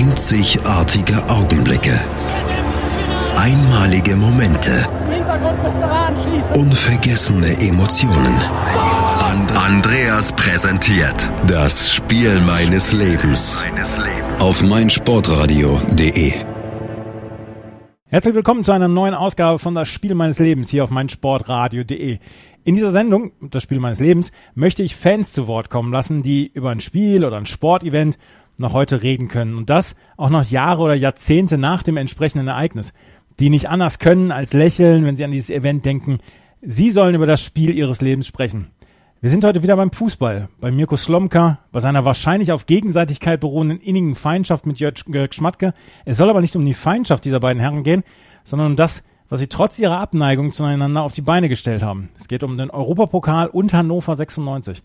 Einzigartige Augenblicke. Einmalige Momente. Unvergessene Emotionen. And Andreas präsentiert das Spiel meines Lebens auf meinsportradio.de. Herzlich willkommen zu einer neuen Ausgabe von Das Spiel meines Lebens hier auf meinsportradio.de. In dieser Sendung, das Spiel meines Lebens, möchte ich Fans zu Wort kommen lassen, die über ein Spiel oder ein Sportevent noch heute reden können. Und das auch noch Jahre oder Jahrzehnte nach dem entsprechenden Ereignis. Die nicht anders können als lächeln, wenn sie an dieses Event denken. Sie sollen über das Spiel ihres Lebens sprechen. Wir sind heute wieder beim Fußball, bei Mirko Slomka, bei seiner wahrscheinlich auf Gegenseitigkeit beruhenden innigen Feindschaft mit Jörg Schmatke. Es soll aber nicht um die Feindschaft dieser beiden Herren gehen, sondern um das, was sie trotz ihrer Abneigung zueinander auf die Beine gestellt haben. Es geht um den Europapokal und Hannover 96.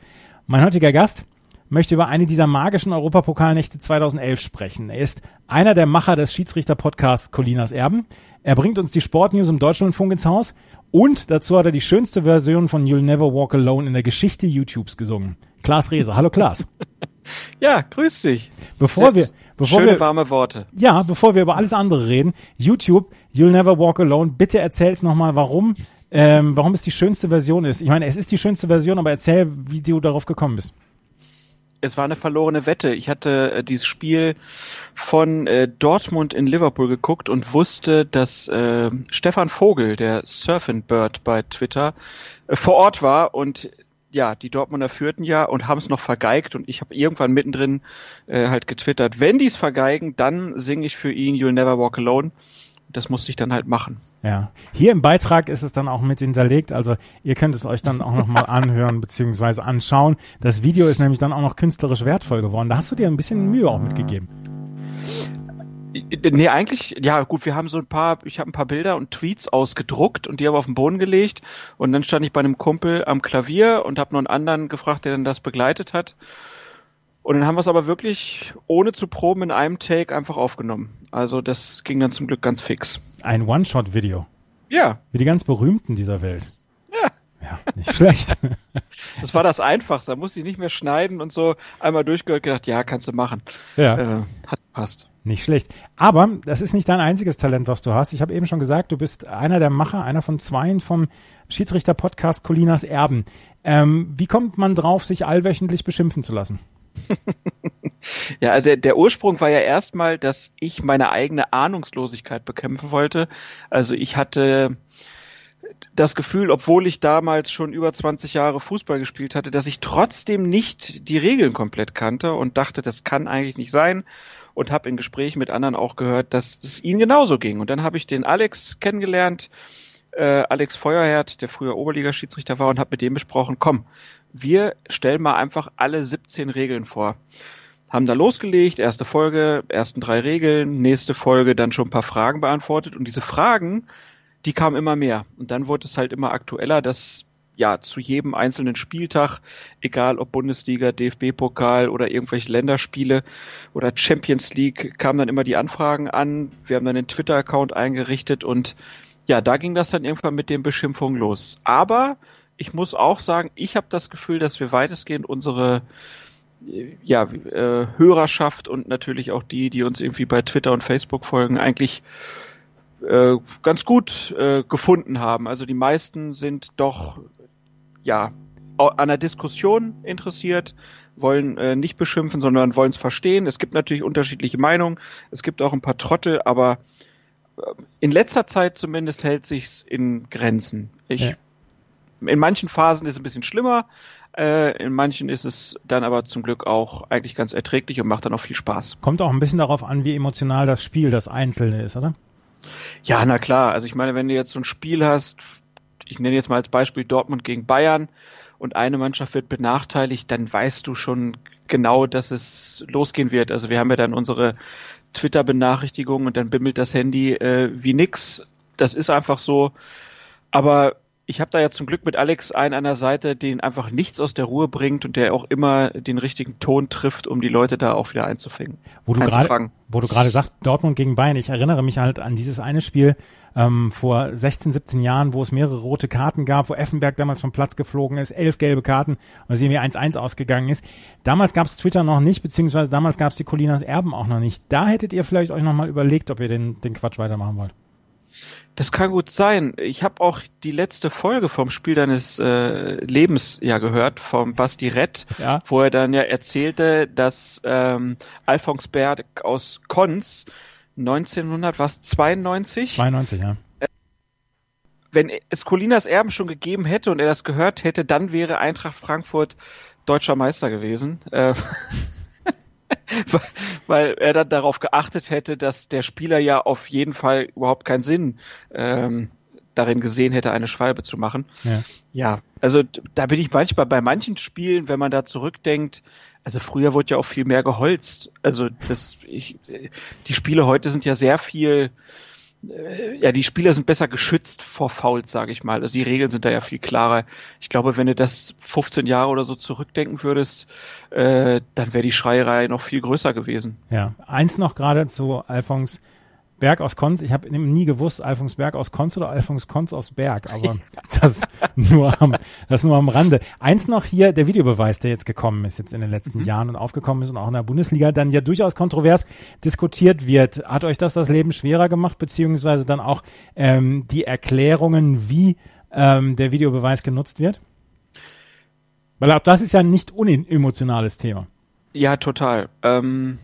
Mein heutiger Gast möchte über eine dieser magischen Europapokalnächte 2011 sprechen. Er ist einer der Macher des Schiedsrichter-Podcasts Colinas Erben. Er bringt uns die Sportnews im Deutschlandfunk ins Haus und dazu hat er die schönste Version von You'll Never Walk Alone in der Geschichte YouTubes gesungen. Klaas Rehse. Hallo Klaas. Ja, grüß dich. Bevor wir, bevor Schöne wir, warme Worte. ja, bevor wir über alles andere reden, YouTube, You'll Never Walk Alone, bitte erzähl's nochmal, warum, ähm, warum es die schönste Version ist. Ich meine, es ist die schönste Version, aber erzähl, wie du darauf gekommen bist. Es war eine verlorene Wette. Ich hatte äh, dieses Spiel von äh, Dortmund in Liverpool geguckt und wusste, dass äh, Stefan Vogel, der Surfing Bird bei Twitter, äh, vor Ort war und ja, die Dortmunder führten ja und haben es noch vergeigt und ich habe irgendwann mittendrin äh, halt getwittert, wenn die es vergeigen, dann singe ich für ihn You'll Never Walk Alone. Das musste ich dann halt machen. Ja. Hier im Beitrag ist es dann auch mit hinterlegt, also ihr könnt es euch dann auch nochmal anhören beziehungsweise anschauen. Das Video ist nämlich dann auch noch künstlerisch wertvoll geworden. Da hast du dir ein bisschen Mühe auch mitgegeben. Nee, eigentlich, ja gut, wir haben so ein paar, ich habe ein paar Bilder und Tweets ausgedruckt und die habe auf den Boden gelegt und dann stand ich bei einem Kumpel am Klavier und habe noch einen anderen gefragt, der dann das begleitet hat. Und dann haben wir es aber wirklich ohne zu proben in einem Take einfach aufgenommen. Also das ging dann zum Glück ganz fix. Ein One-Shot-Video. Ja, Wie die ganz berühmten dieser Welt. ja. Ja, nicht schlecht. Das war das Einfachste. Da musste ich nicht mehr schneiden und so einmal durchgehört gedacht, ja, kannst du machen. ja. Äh, hat passt. Nicht schlecht. Aber das ist nicht dein einziges Talent, was du hast. Ich habe eben schon gesagt, du bist einer der Macher, einer von zweien vom Schiedsrichter-Podcast Colinas Erben. Ähm, wie kommt man drauf, sich allwöchentlich beschimpfen zu lassen? Ja, also der, der Ursprung war ja erstmal, dass ich meine eigene Ahnungslosigkeit bekämpfen wollte. Also ich hatte das Gefühl, obwohl ich damals schon über 20 Jahre Fußball gespielt hatte, dass ich trotzdem nicht die Regeln komplett kannte und dachte, das kann eigentlich nicht sein und habe in Gesprächen mit anderen auch gehört, dass es ihnen genauso ging. Und dann habe ich den Alex kennengelernt, äh, Alex Feuerherd, der früher Oberligaschiedsrichter war und habe mit dem besprochen, komm, wir stellen mal einfach alle 17 Regeln vor. Haben da losgelegt, erste Folge, ersten drei Regeln, nächste Folge dann schon ein paar Fragen beantwortet und diese Fragen, die kamen immer mehr. Und dann wurde es halt immer aktueller, dass ja zu jedem einzelnen Spieltag, egal ob Bundesliga, DFB-Pokal oder irgendwelche Länderspiele oder Champions League, kamen dann immer die Anfragen an. Wir haben dann den Twitter-Account eingerichtet und ja, da ging das dann irgendwann mit den Beschimpfungen los. Aber ich muss auch sagen, ich habe das Gefühl, dass wir weitestgehend unsere äh, ja, äh, Hörerschaft und natürlich auch die, die uns irgendwie bei Twitter und Facebook folgen, eigentlich äh, ganz gut äh, gefunden haben. Also die meisten sind doch ja an der Diskussion interessiert, wollen äh, nicht beschimpfen, sondern wollen es verstehen. Es gibt natürlich unterschiedliche Meinungen, es gibt auch ein paar Trottel, aber äh, in letzter Zeit zumindest hält sich's in Grenzen. Ich, Ja. In manchen Phasen ist es ein bisschen schlimmer, äh, in manchen ist es dann aber zum Glück auch eigentlich ganz erträglich und macht dann auch viel Spaß. Kommt auch ein bisschen darauf an, wie emotional das Spiel, das Einzelne ist, oder? Ja, na klar. Also ich meine, wenn du jetzt so ein Spiel hast, ich nenne jetzt mal als Beispiel Dortmund gegen Bayern und eine Mannschaft wird benachteiligt, dann weißt du schon genau, dass es losgehen wird. Also wir haben ja dann unsere Twitter-Benachrichtigungen und dann bimmelt das Handy äh, wie nix. Das ist einfach so. Aber ich habe da ja zum Glück mit Alex einen an der Seite, den einfach nichts aus der Ruhe bringt und der auch immer den richtigen Ton trifft, um die Leute da auch wieder einzufangen. Wo du gerade, wo du gerade sagst, Dortmund gegen Bayern, ich erinnere mich halt an dieses eine Spiel ähm, vor 16, 17 Jahren, wo es mehrere rote Karten gab, wo Effenberg damals vom Platz geflogen ist, elf gelbe Karten und es irgendwie 1-1 ausgegangen ist. Damals gab es Twitter noch nicht, beziehungsweise damals gab es die Colinas Erben auch noch nicht. Da hättet ihr vielleicht euch nochmal überlegt, ob ihr den, den Quatsch weitermachen wollt. Das kann gut sein. Ich habe auch die letzte Folge vom Spiel deines äh, Lebens ja gehört, vom Basti Rett, ja. wo er dann ja erzählte, dass ähm, Alphonse Berg aus Konz 1900, was, 92? 92, ja. Äh, wenn es Colinas Erben schon gegeben hätte und er das gehört hätte, dann wäre Eintracht Frankfurt deutscher Meister gewesen. Äh, weil er dann darauf geachtet hätte, dass der Spieler ja auf jeden Fall überhaupt keinen Sinn ähm, darin gesehen hätte, eine Schwalbe zu machen. Ja. ja, also da bin ich manchmal bei manchen Spielen, wenn man da zurückdenkt, also früher wurde ja auch viel mehr geholzt. Also das, ich, die Spiele heute sind ja sehr viel äh, ja, die Spieler sind besser geschützt vor Fouls, sage ich mal. Also die Regeln sind da ja viel klarer. Ich glaube, wenn du das 15 Jahre oder so zurückdenken würdest, äh, dann wäre die Schreierei noch viel größer gewesen. Ja, eins noch gerade zu Alphons Berg aus Konz. Ich habe nie gewusst, Alfons Berg aus Konz oder Alfons Konz aus Berg, aber das nur am, das nur am Rande. Eins noch hier, der Videobeweis, der jetzt gekommen ist, jetzt in den letzten mhm. Jahren und aufgekommen ist und auch in der Bundesliga dann ja durchaus kontrovers diskutiert wird. Hat euch das das Leben schwerer gemacht, beziehungsweise dann auch ähm, die Erklärungen, wie ähm, der Videobeweis genutzt wird? Weil auch das ist ja ein nicht unemotionales Thema. Ja, total. Ähm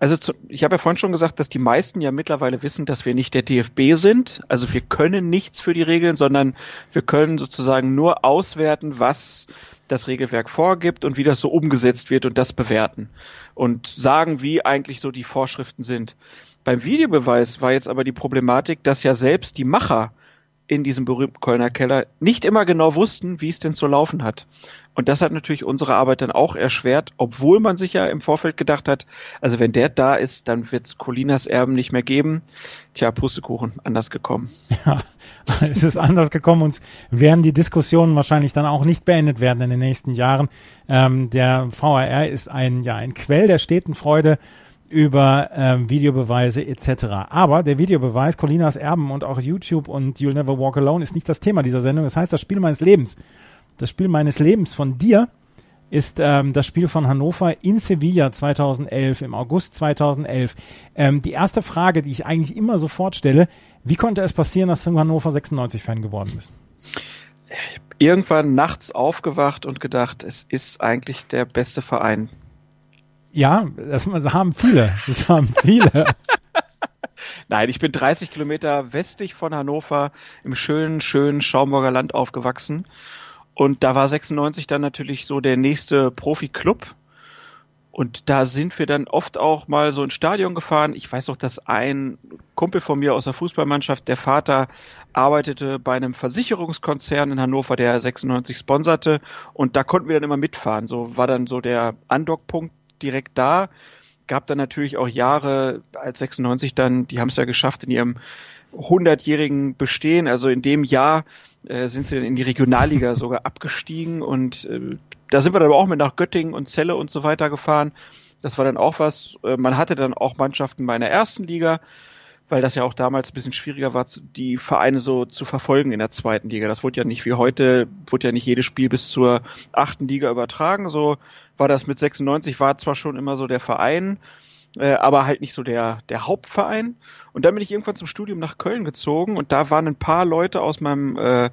also zu, ich habe ja vorhin schon gesagt, dass die meisten ja mittlerweile wissen, dass wir nicht der DFB sind. Also wir können nichts für die Regeln, sondern wir können sozusagen nur auswerten, was das Regelwerk vorgibt und wie das so umgesetzt wird und das bewerten und sagen, wie eigentlich so die Vorschriften sind. Beim Videobeweis war jetzt aber die Problematik, dass ja selbst die Macher in diesem berühmten Kölner Keller nicht immer genau wussten, wie es denn zu laufen hat. Und das hat natürlich unsere Arbeit dann auch erschwert, obwohl man sich ja im Vorfeld gedacht hat, also wenn der da ist, dann wird es Colinas Erben nicht mehr geben. Tja, Pustekuchen, anders gekommen. Ja, es ist anders gekommen und werden die Diskussionen wahrscheinlich dann auch nicht beendet werden in den nächsten Jahren. Ähm, der VAR ist ein, ja, ein Quell der steten Freude über ähm, Videobeweise etc. Aber der Videobeweis, Colinas Erben und auch YouTube und You'll Never Walk Alone ist nicht das Thema dieser Sendung. Das heißt, das Spiel meines Lebens das Spiel meines Lebens von dir ist ähm, das Spiel von Hannover in Sevilla 2011, im August 2011. Ähm, die erste Frage, die ich eigentlich immer sofort stelle, wie konnte es passieren, dass du Hannover 96-Fan geworden bist? Irgendwann nachts aufgewacht und gedacht, es ist eigentlich der beste Verein. Ja, das, haben viele. Das haben viele. Nein, ich bin 30 Kilometer westlich von Hannover im schönen, schönen Schaumburger Land aufgewachsen und da war 96 dann natürlich so der nächste Profi-Club. Und da sind wir dann oft auch mal so ins Stadion gefahren. Ich weiß auch, dass ein Kumpel von mir aus der Fußballmannschaft, der Vater, arbeitete bei einem Versicherungskonzern in Hannover, der 96 sponserte. Und da konnten wir dann immer mitfahren. So war dann so der Andockpunkt direkt da. Gab dann natürlich auch Jahre als 96 dann, die haben es ja geschafft in ihrem 100-jährigen Bestehen. Also in dem Jahr äh, sind sie dann in die Regionalliga sogar abgestiegen und äh, da sind wir dann aber auch mit nach Göttingen und Celle und so weiter gefahren. Das war dann auch was. Äh, man hatte dann auch Mannschaften bei einer ersten Liga, weil das ja auch damals ein bisschen schwieriger war, die Vereine so zu verfolgen in der zweiten Liga. Das wurde ja nicht wie heute, wurde ja nicht jedes Spiel bis zur achten Liga übertragen. So war das mit 96, war zwar schon immer so der Verein, äh, aber halt nicht so der, der Hauptverein. Und dann bin ich irgendwann zum Studium nach Köln gezogen und da waren ein paar Leute aus meinem äh,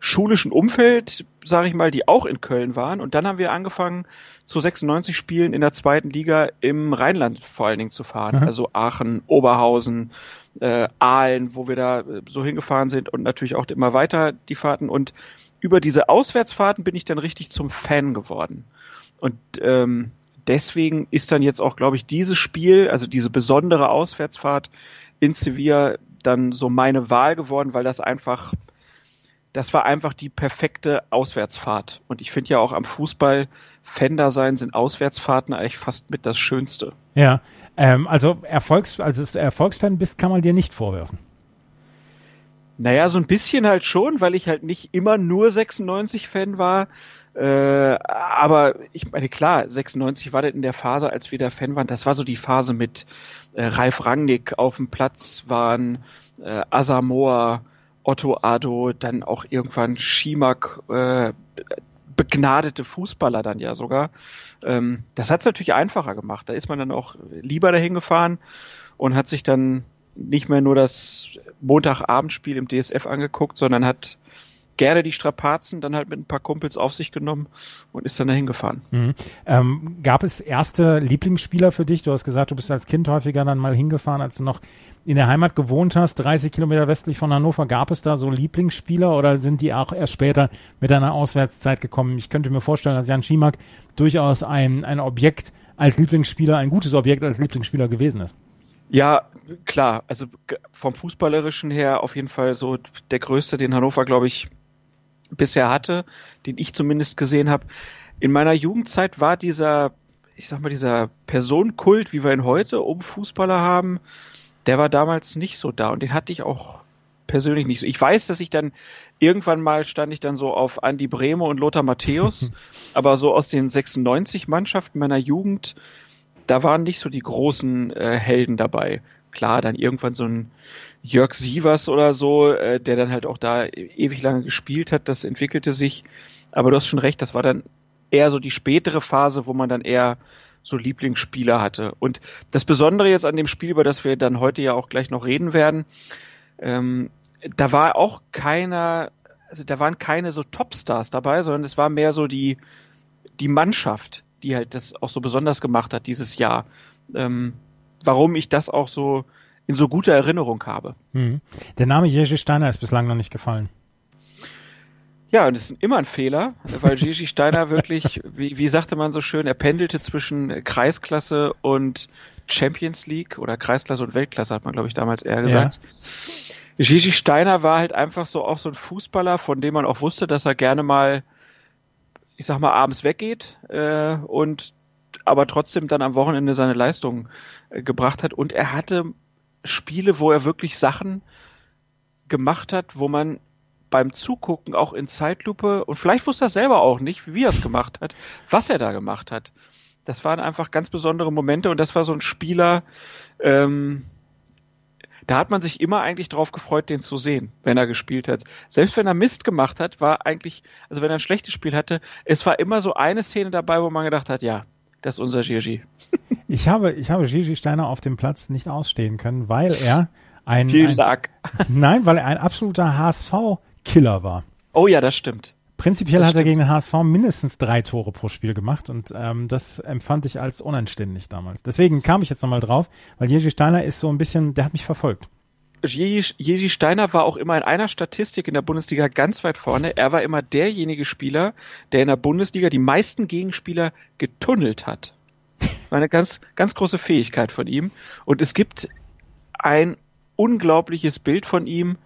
schulischen Umfeld, sage ich mal, die auch in Köln waren. Und dann haben wir angefangen, zu 96 Spielen in der zweiten Liga im Rheinland vor allen Dingen zu fahren. Mhm. Also Aachen, Oberhausen, äh, Aalen, wo wir da äh, so hingefahren sind und natürlich auch immer weiter die Fahrten. Und über diese Auswärtsfahrten bin ich dann richtig zum Fan geworden. Und ähm, deswegen ist dann jetzt auch, glaube ich, dieses Spiel, also diese besondere Auswärtsfahrt in Sevilla dann so meine Wahl geworden, weil das einfach, das war einfach die perfekte Auswärtsfahrt. Und ich finde ja auch am Fußball Fender sein sind Auswärtsfahrten eigentlich fast mit das Schönste. Ja, ähm, also Erfolgs, als du Erfolgsfan bist, kann man dir nicht vorwerfen. Naja, so ein bisschen halt schon, weil ich halt nicht immer nur 96-Fan war. Äh, aber ich meine, klar, 96 war das in der Phase, als wir da Fan waren. Das war so die Phase mit äh, Ralf Rangnick auf dem Platz waren, äh, Asamoah, Otto Ado, dann auch irgendwann Schimak, äh, begnadete Fußballer dann ja sogar. Ähm, das hat es natürlich einfacher gemacht. Da ist man dann auch lieber dahin gefahren und hat sich dann nicht mehr nur das Montagabendspiel im DSF angeguckt, sondern hat gerne die Strapazen dann halt mit ein paar Kumpels auf sich genommen und ist dann dahin gefahren. Mhm. Ähm, gab es erste Lieblingsspieler für dich? Du hast gesagt, du bist als Kind häufiger dann mal hingefahren, als du noch in der Heimat gewohnt hast, 30 Kilometer westlich von Hannover. Gab es da so Lieblingsspieler oder sind die auch erst später mit einer Auswärtszeit gekommen? Ich könnte mir vorstellen, dass Jan Schimak durchaus ein, ein Objekt als Lieblingsspieler, ein gutes Objekt als Lieblingsspieler gewesen ist. Ja, klar. Also vom Fußballerischen her auf jeden Fall so der größte, den Hannover, glaube ich, bisher hatte, den ich zumindest gesehen habe. In meiner Jugendzeit war dieser, ich sag mal, dieser Personenkult, wie wir ihn heute um Fußballer haben, der war damals nicht so da und den hatte ich auch persönlich nicht so. Ich weiß, dass ich dann irgendwann mal stand ich dann so auf Andy Brehme und Lothar Matthäus, aber so aus den 96 Mannschaften meiner Jugend, da waren nicht so die großen äh, Helden dabei. Klar, dann irgendwann so ein Jörg Sievers oder so, äh, der dann halt auch da ewig lange gespielt hat, das entwickelte sich. Aber du hast schon recht, das war dann eher so die spätere Phase, wo man dann eher so Lieblingsspieler hatte. Und das Besondere jetzt an dem Spiel, über das wir dann heute ja auch gleich noch reden werden, ähm, da war auch keiner, also da waren keine so Topstars dabei, sondern es war mehr so die, die Mannschaft, die halt das auch so besonders gemacht hat dieses Jahr. Ähm, warum ich das auch so in so guter Erinnerung habe. Mhm. Der Name Jerzy Steiner ist bislang noch nicht gefallen. Ja, und das ist immer ein Fehler, weil Gigi Steiner wirklich, wie, wie sagte man so schön, er pendelte zwischen Kreisklasse und Champions League oder Kreisklasse und Weltklasse, hat man, glaube ich, damals eher gesagt. Ja. Gigi Steiner war halt einfach so auch so ein Fußballer, von dem man auch wusste, dass er gerne mal, ich sag mal, abends weggeht äh, und aber trotzdem dann am Wochenende seine Leistung äh, gebracht hat. Und er hatte Spiele, wo er wirklich Sachen gemacht hat, wo man beim Zugucken auch in Zeitlupe und vielleicht wusste er selber auch nicht, wie er es gemacht hat, was er da gemacht hat. Das waren einfach ganz besondere Momente und das war so ein Spieler, ähm, da hat man sich immer eigentlich drauf gefreut, den zu sehen, wenn er gespielt hat. Selbst wenn er Mist gemacht hat, war eigentlich, also wenn er ein schlechtes Spiel hatte, es war immer so eine Szene dabei, wo man gedacht hat, ja, das ist unser Gigi. Ich habe, ich habe Gigi Steiner auf dem Platz nicht ausstehen können, weil er ein, Viel ein nein, weil er ein absoluter HSV-Killer war. Oh ja, das stimmt. Prinzipiell das hat stimmt. er gegen den HSV mindestens drei Tore pro Spiel gemacht und ähm, das empfand ich als unanständig damals. Deswegen kam ich jetzt nochmal drauf, weil Jerzy Steiner ist so ein bisschen, der hat mich verfolgt. Jerzy Steiner war auch immer in einer Statistik in der Bundesliga ganz weit vorne. Er war immer derjenige Spieler, der in der Bundesliga die meisten Gegenspieler getunnelt hat. War eine ganz, ganz große Fähigkeit von ihm. Und es gibt ein unglaubliches Bild von ihm.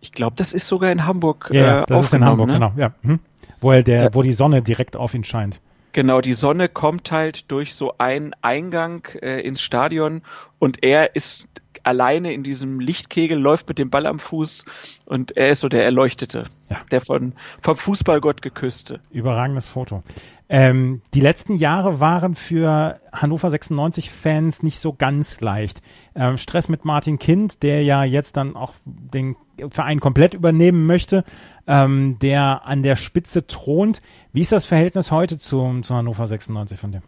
Ich glaube, das ist sogar in Hamburg. Ja, äh, das ist in Hamburg, ne? genau. Ja. Hm. Wo, er der, ja. wo die Sonne direkt auf ihn scheint. Genau, die Sonne kommt halt durch so einen Eingang äh, ins Stadion und er ist alleine in diesem Lichtkegel, läuft mit dem Ball am Fuß und er ist so der Erleuchtete, ja. der von, vom Fußballgott geküsste. Überragendes Foto. Ähm, die letzten Jahre waren für Hannover 96 Fans nicht so ganz leicht. Ähm, Stress mit Martin Kind, der ja jetzt dann auch den Verein komplett übernehmen möchte, ähm, der an der Spitze thront. Wie ist das Verhältnis heute zu, zu Hannover 96 von dir?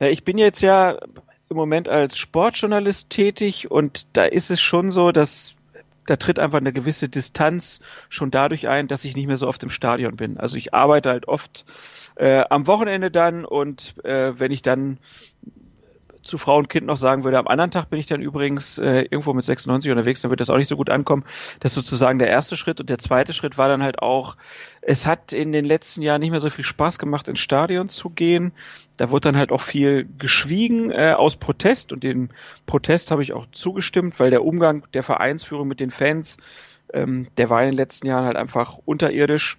Ja, ich bin jetzt ja im Moment als Sportjournalist tätig und da ist es schon so, dass da tritt einfach eine gewisse Distanz schon dadurch ein, dass ich nicht mehr so oft im Stadion bin. Also ich arbeite halt oft äh, am Wochenende dann und äh, wenn ich dann zu Frau und Kind noch sagen würde, am anderen Tag bin ich dann übrigens äh, irgendwo mit 96 unterwegs, dann wird das auch nicht so gut ankommen. Das ist sozusagen der erste Schritt und der zweite Schritt war dann halt auch, es hat in den letzten Jahren nicht mehr so viel Spaß gemacht, ins Stadion zu gehen. Da wurde dann halt auch viel geschwiegen äh, aus Protest und dem Protest habe ich auch zugestimmt, weil der Umgang der Vereinsführung mit den Fans, ähm, der war in den letzten Jahren halt einfach unterirdisch.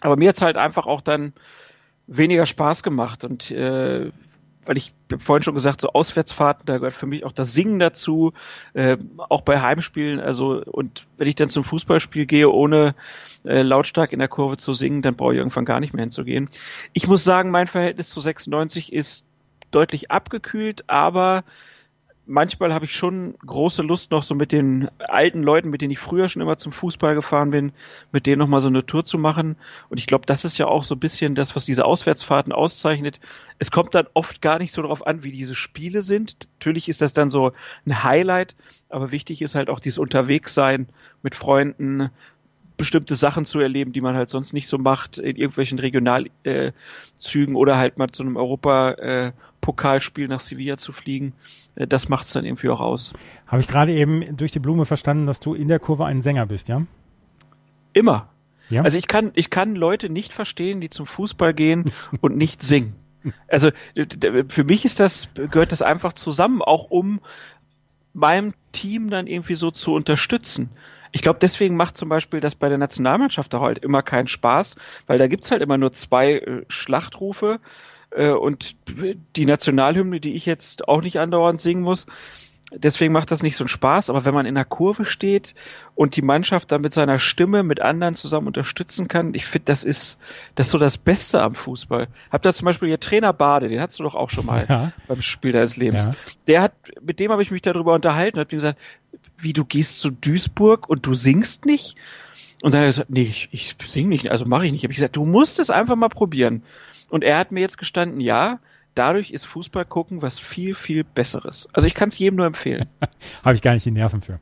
Aber mir hat's halt einfach auch dann weniger Spaß gemacht und äh, weil ich vorhin schon gesagt, so Auswärtsfahrten, da gehört für mich auch das Singen dazu, äh, auch bei Heimspielen. Also und wenn ich dann zum Fußballspiel gehe, ohne äh, lautstark in der Kurve zu singen, dann brauche ich irgendwann gar nicht mehr hinzugehen. Ich muss sagen, mein Verhältnis zu 96 ist deutlich abgekühlt, aber manchmal habe ich schon große Lust noch so mit den alten Leuten, mit denen ich früher schon immer zum Fußball gefahren bin, mit denen nochmal so eine Tour zu machen. Und ich glaube, das ist ja auch so ein bisschen das, was diese Auswärtsfahrten auszeichnet. Es kommt dann oft gar nicht so darauf an, wie diese Spiele sind. Natürlich ist das dann so ein Highlight, aber wichtig ist halt auch dieses Unterwegssein mit Freunden, bestimmte Sachen zu erleben, die man halt sonst nicht so macht, in irgendwelchen Regionalzügen äh, oder halt mal zu einem Europa-Pokalspiel äh, nach Sevilla zu fliegen. Äh, das macht es dann irgendwie auch aus. Habe ich gerade eben durch die Blume verstanden, dass du in der Kurve ein Sänger bist, ja? Immer. Ja? Also ich kann, ich kann Leute nicht verstehen, die zum Fußball gehen und nicht singen. Also für mich ist das, gehört das einfach zusammen, auch um meinem Team dann irgendwie so zu unterstützen. Ich glaube, deswegen macht zum Beispiel das bei der Nationalmannschaft auch halt immer keinen Spaß, weil da gibt's halt immer nur zwei äh, Schlachtrufe und die Nationalhymne, die ich jetzt auch nicht andauernd singen muss, deswegen macht das nicht so einen Spaß, aber wenn man in der Kurve steht und die Mannschaft dann mit seiner Stimme mit anderen zusammen unterstützen kann, ich finde, das ist das ist so das Beste am Fußball. Habt ihr zum Beispiel ihr Trainer Bade, den hattest du doch auch schon mal ja. beim Spiel deines Lebens. Ja. Der hat, mit dem habe ich mich darüber unterhalten und hat mir gesagt, wie du gehst zu Duisburg und du singst nicht? Und dann hat er gesagt, nee, ich, ich sing nicht, also mache ich nicht. Hab ich gesagt, du musst es einfach mal probieren. Und er hat mir jetzt gestanden, ja, dadurch ist Fußball gucken was viel, viel Besseres. Also ich kann es jedem nur empfehlen. Habe ich gar nicht die Nerven für.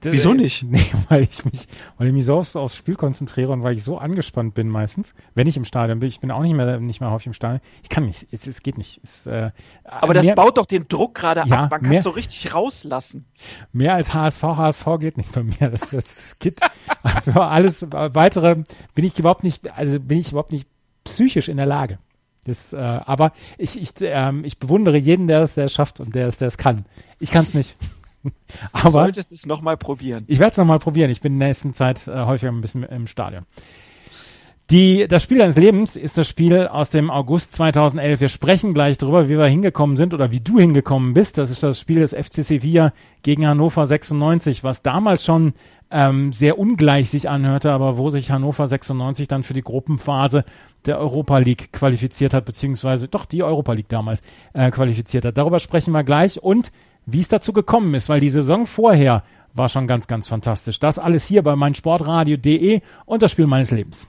Wieso nicht? Nee, weil ich mich, weil ich mich so aufs, aufs Spiel konzentriere und weil ich so angespannt bin meistens, wenn ich im Stadion bin. Ich bin auch nicht mehr, nicht mehr häufig im Stadion. Ich kann nicht, es, es geht nicht. Es, äh, Aber das mehr, baut doch den Druck gerade ja, ab. Man kann es so richtig rauslassen. Mehr als HSV, HSV geht nicht bei mir. Das, das geht. für alles weitere bin ich überhaupt nicht, also bin ich überhaupt nicht psychisch in der Lage. Das, äh, aber ich, ich, ähm, ich bewundere jeden, der es, der es schafft und der es, der es kann. Ich kann es nicht. aber du solltest es nochmal probieren. Ich werde es nochmal probieren. Ich bin in der nächsten Zeit äh, häufiger ein bisschen im Stadion. Die, das Spiel deines Lebens ist das Spiel aus dem August 2011. Wir sprechen gleich darüber, wie wir hingekommen sind oder wie du hingekommen bist. Das ist das Spiel des FC Sevilla gegen Hannover 96, was damals schon ähm, sehr ungleich sich anhörte, aber wo sich Hannover 96 dann für die Gruppenphase der Europa League qualifiziert hat, beziehungsweise doch die Europa League damals äh, qualifiziert hat. Darüber sprechen wir gleich und wie es dazu gekommen ist, weil die Saison vorher war schon ganz, ganz fantastisch. Das alles hier bei meinsportradio.de und das Spiel meines Lebens.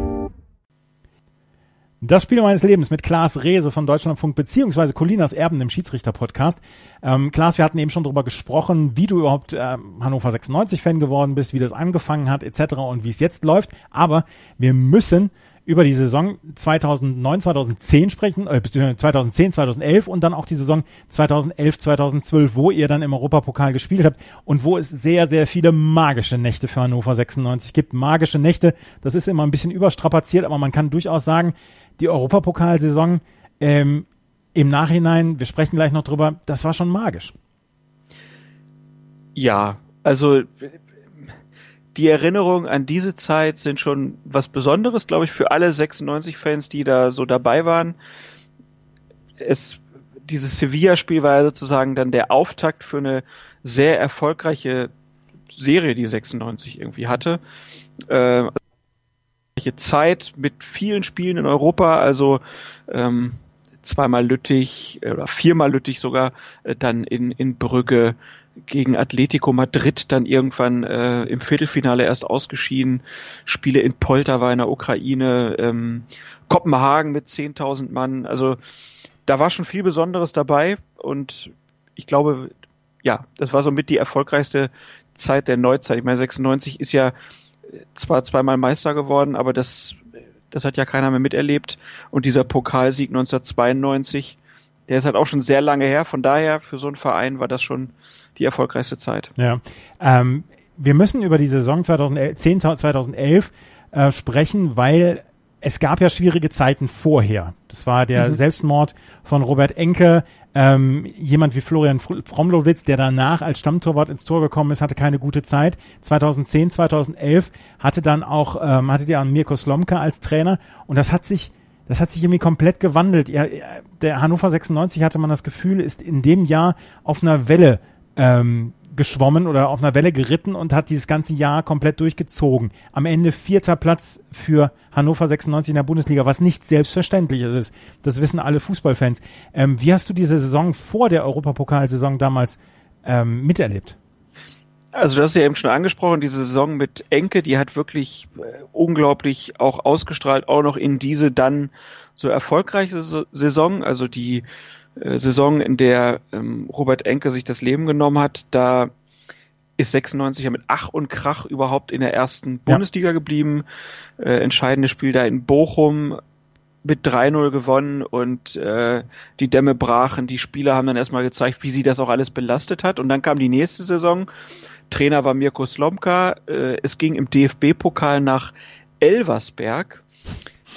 Das Spiel meines Lebens mit Klaas Rehse von Deutschlandfunk beziehungsweise Colinas Erben im Schiedsrichter-Podcast. Ähm, Klaas, wir hatten eben schon darüber gesprochen, wie du überhaupt äh, Hannover 96-Fan geworden bist, wie das angefangen hat etc. und wie es jetzt läuft. Aber wir müssen über die Saison 2009, 2010 sprechen, äh, 2010, 2011 und dann auch die Saison 2011, 2012, wo ihr dann im Europapokal gespielt habt und wo es sehr, sehr viele magische Nächte für Hannover 96 gibt. Magische Nächte, das ist immer ein bisschen überstrapaziert, aber man kann durchaus sagen, die Europapokalsaison ähm, im Nachhinein, wir sprechen gleich noch drüber, das war schon magisch. Ja, also die Erinnerungen an diese Zeit sind schon was Besonderes, glaube ich, für alle 96-Fans, die da so dabei waren. Es, dieses Sevilla-Spiel war ja sozusagen dann der Auftakt für eine sehr erfolgreiche Serie, die 96 irgendwie hatte. Äh, Zeit mit vielen Spielen in Europa, also ähm, zweimal Lüttich oder viermal Lüttich sogar, äh, dann in, in Brügge, gegen Atletico Madrid dann irgendwann äh, im Viertelfinale erst ausgeschieden, Spiele in Poltawa in der Ukraine, ähm, Kopenhagen mit 10.000 Mann, also da war schon viel Besonderes dabei und ich glaube, ja, das war somit die erfolgreichste Zeit der Neuzeit. Ich meine, 96 ist ja zwar zweimal Meister geworden, aber das, das hat ja keiner mehr miterlebt und dieser Pokalsieg 1992 der ist halt auch schon sehr lange her. Von daher, für so einen Verein war das schon die erfolgreichste Zeit. Ja. Ähm, wir müssen über die Saison 2010, 2011 äh, sprechen, weil es gab ja schwierige Zeiten vorher. Das war der mhm. Selbstmord von Robert Enke. Ähm, jemand wie Florian Fromlowitz, der danach als Stammtorwart ins Tor gekommen ist, hatte keine gute Zeit. 2010, 2011 hatte dann auch, ähm, hatte der Mirko Slomka als Trainer und das hat sich das hat sich irgendwie komplett gewandelt. Ja, der Hannover 96 hatte man das Gefühl, ist in dem Jahr auf einer Welle ähm, geschwommen oder auf einer Welle geritten und hat dieses ganze Jahr komplett durchgezogen. Am Ende vierter Platz für Hannover 96 in der Bundesliga, was nicht selbstverständlich ist. Das wissen alle Fußballfans. Ähm, wie hast du diese Saison vor der Europapokalsaison damals ähm, miterlebt? Also du hast ja eben schon angesprochen, diese Saison mit Enke, die hat wirklich äh, unglaublich auch ausgestrahlt, auch noch in diese dann so erfolgreiche Saison, also die Saison, in der ähm, Robert Enke sich das Leben genommen hat, da ist 96 ja mit Ach und Krach überhaupt in der ersten Bundesliga ja. geblieben. Äh, entscheidendes Spiel da in Bochum mit 3-0 gewonnen und äh, die Dämme brachen. Die Spieler haben dann erstmal gezeigt, wie sie das auch alles belastet hat. Und dann kam die nächste Saison. Trainer war Mirko Slomka. Äh, es ging im DFB-Pokal nach Elversberg.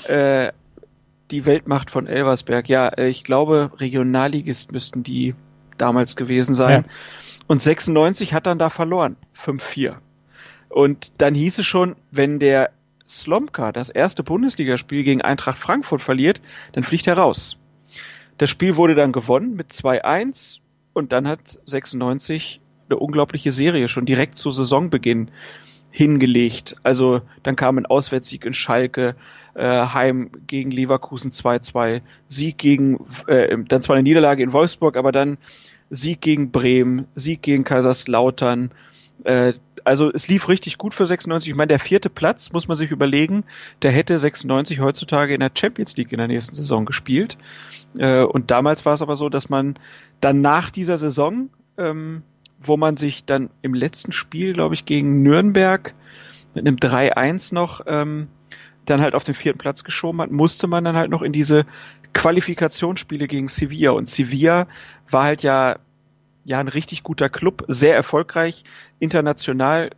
Äh, die Weltmacht von Elversberg. Ja, äh, ich glaube, Regionalligist müssten die damals gewesen sein. Ja. Und 96 hat dann da verloren. 5-4. Und dann hieß es schon, wenn der Slomka das erste Bundesligaspiel gegen Eintracht Frankfurt verliert, dann fliegt er raus. Das Spiel wurde dann gewonnen mit 2-1 und dann hat 96 eine unglaubliche Serie schon direkt zu Saisonbeginn hingelegt. Also dann kam ein Auswärtssieg in Schalke, äh, Heim gegen Leverkusen 2-2, Sieg gegen, äh, dann zwar eine Niederlage in Wolfsburg, aber dann Sieg gegen Bremen, Sieg gegen Kaiserslautern. Äh, also es lief richtig gut für 96. Ich meine, der vierte Platz, muss man sich überlegen, der hätte 96 heutzutage in der Champions League in der nächsten Saison gespielt. Äh, und damals war es aber so, dass man dann nach dieser Saison, ähm, wo man sich dann im letzten Spiel, glaube ich, gegen Nürnberg mit einem 3-1 noch ähm, dann halt auf den vierten Platz geschoben hat, musste man dann halt noch in diese Qualifikationsspiele gegen Sevilla. Und Sevilla war halt ja, ja ein richtig guter Club, sehr erfolgreich, international,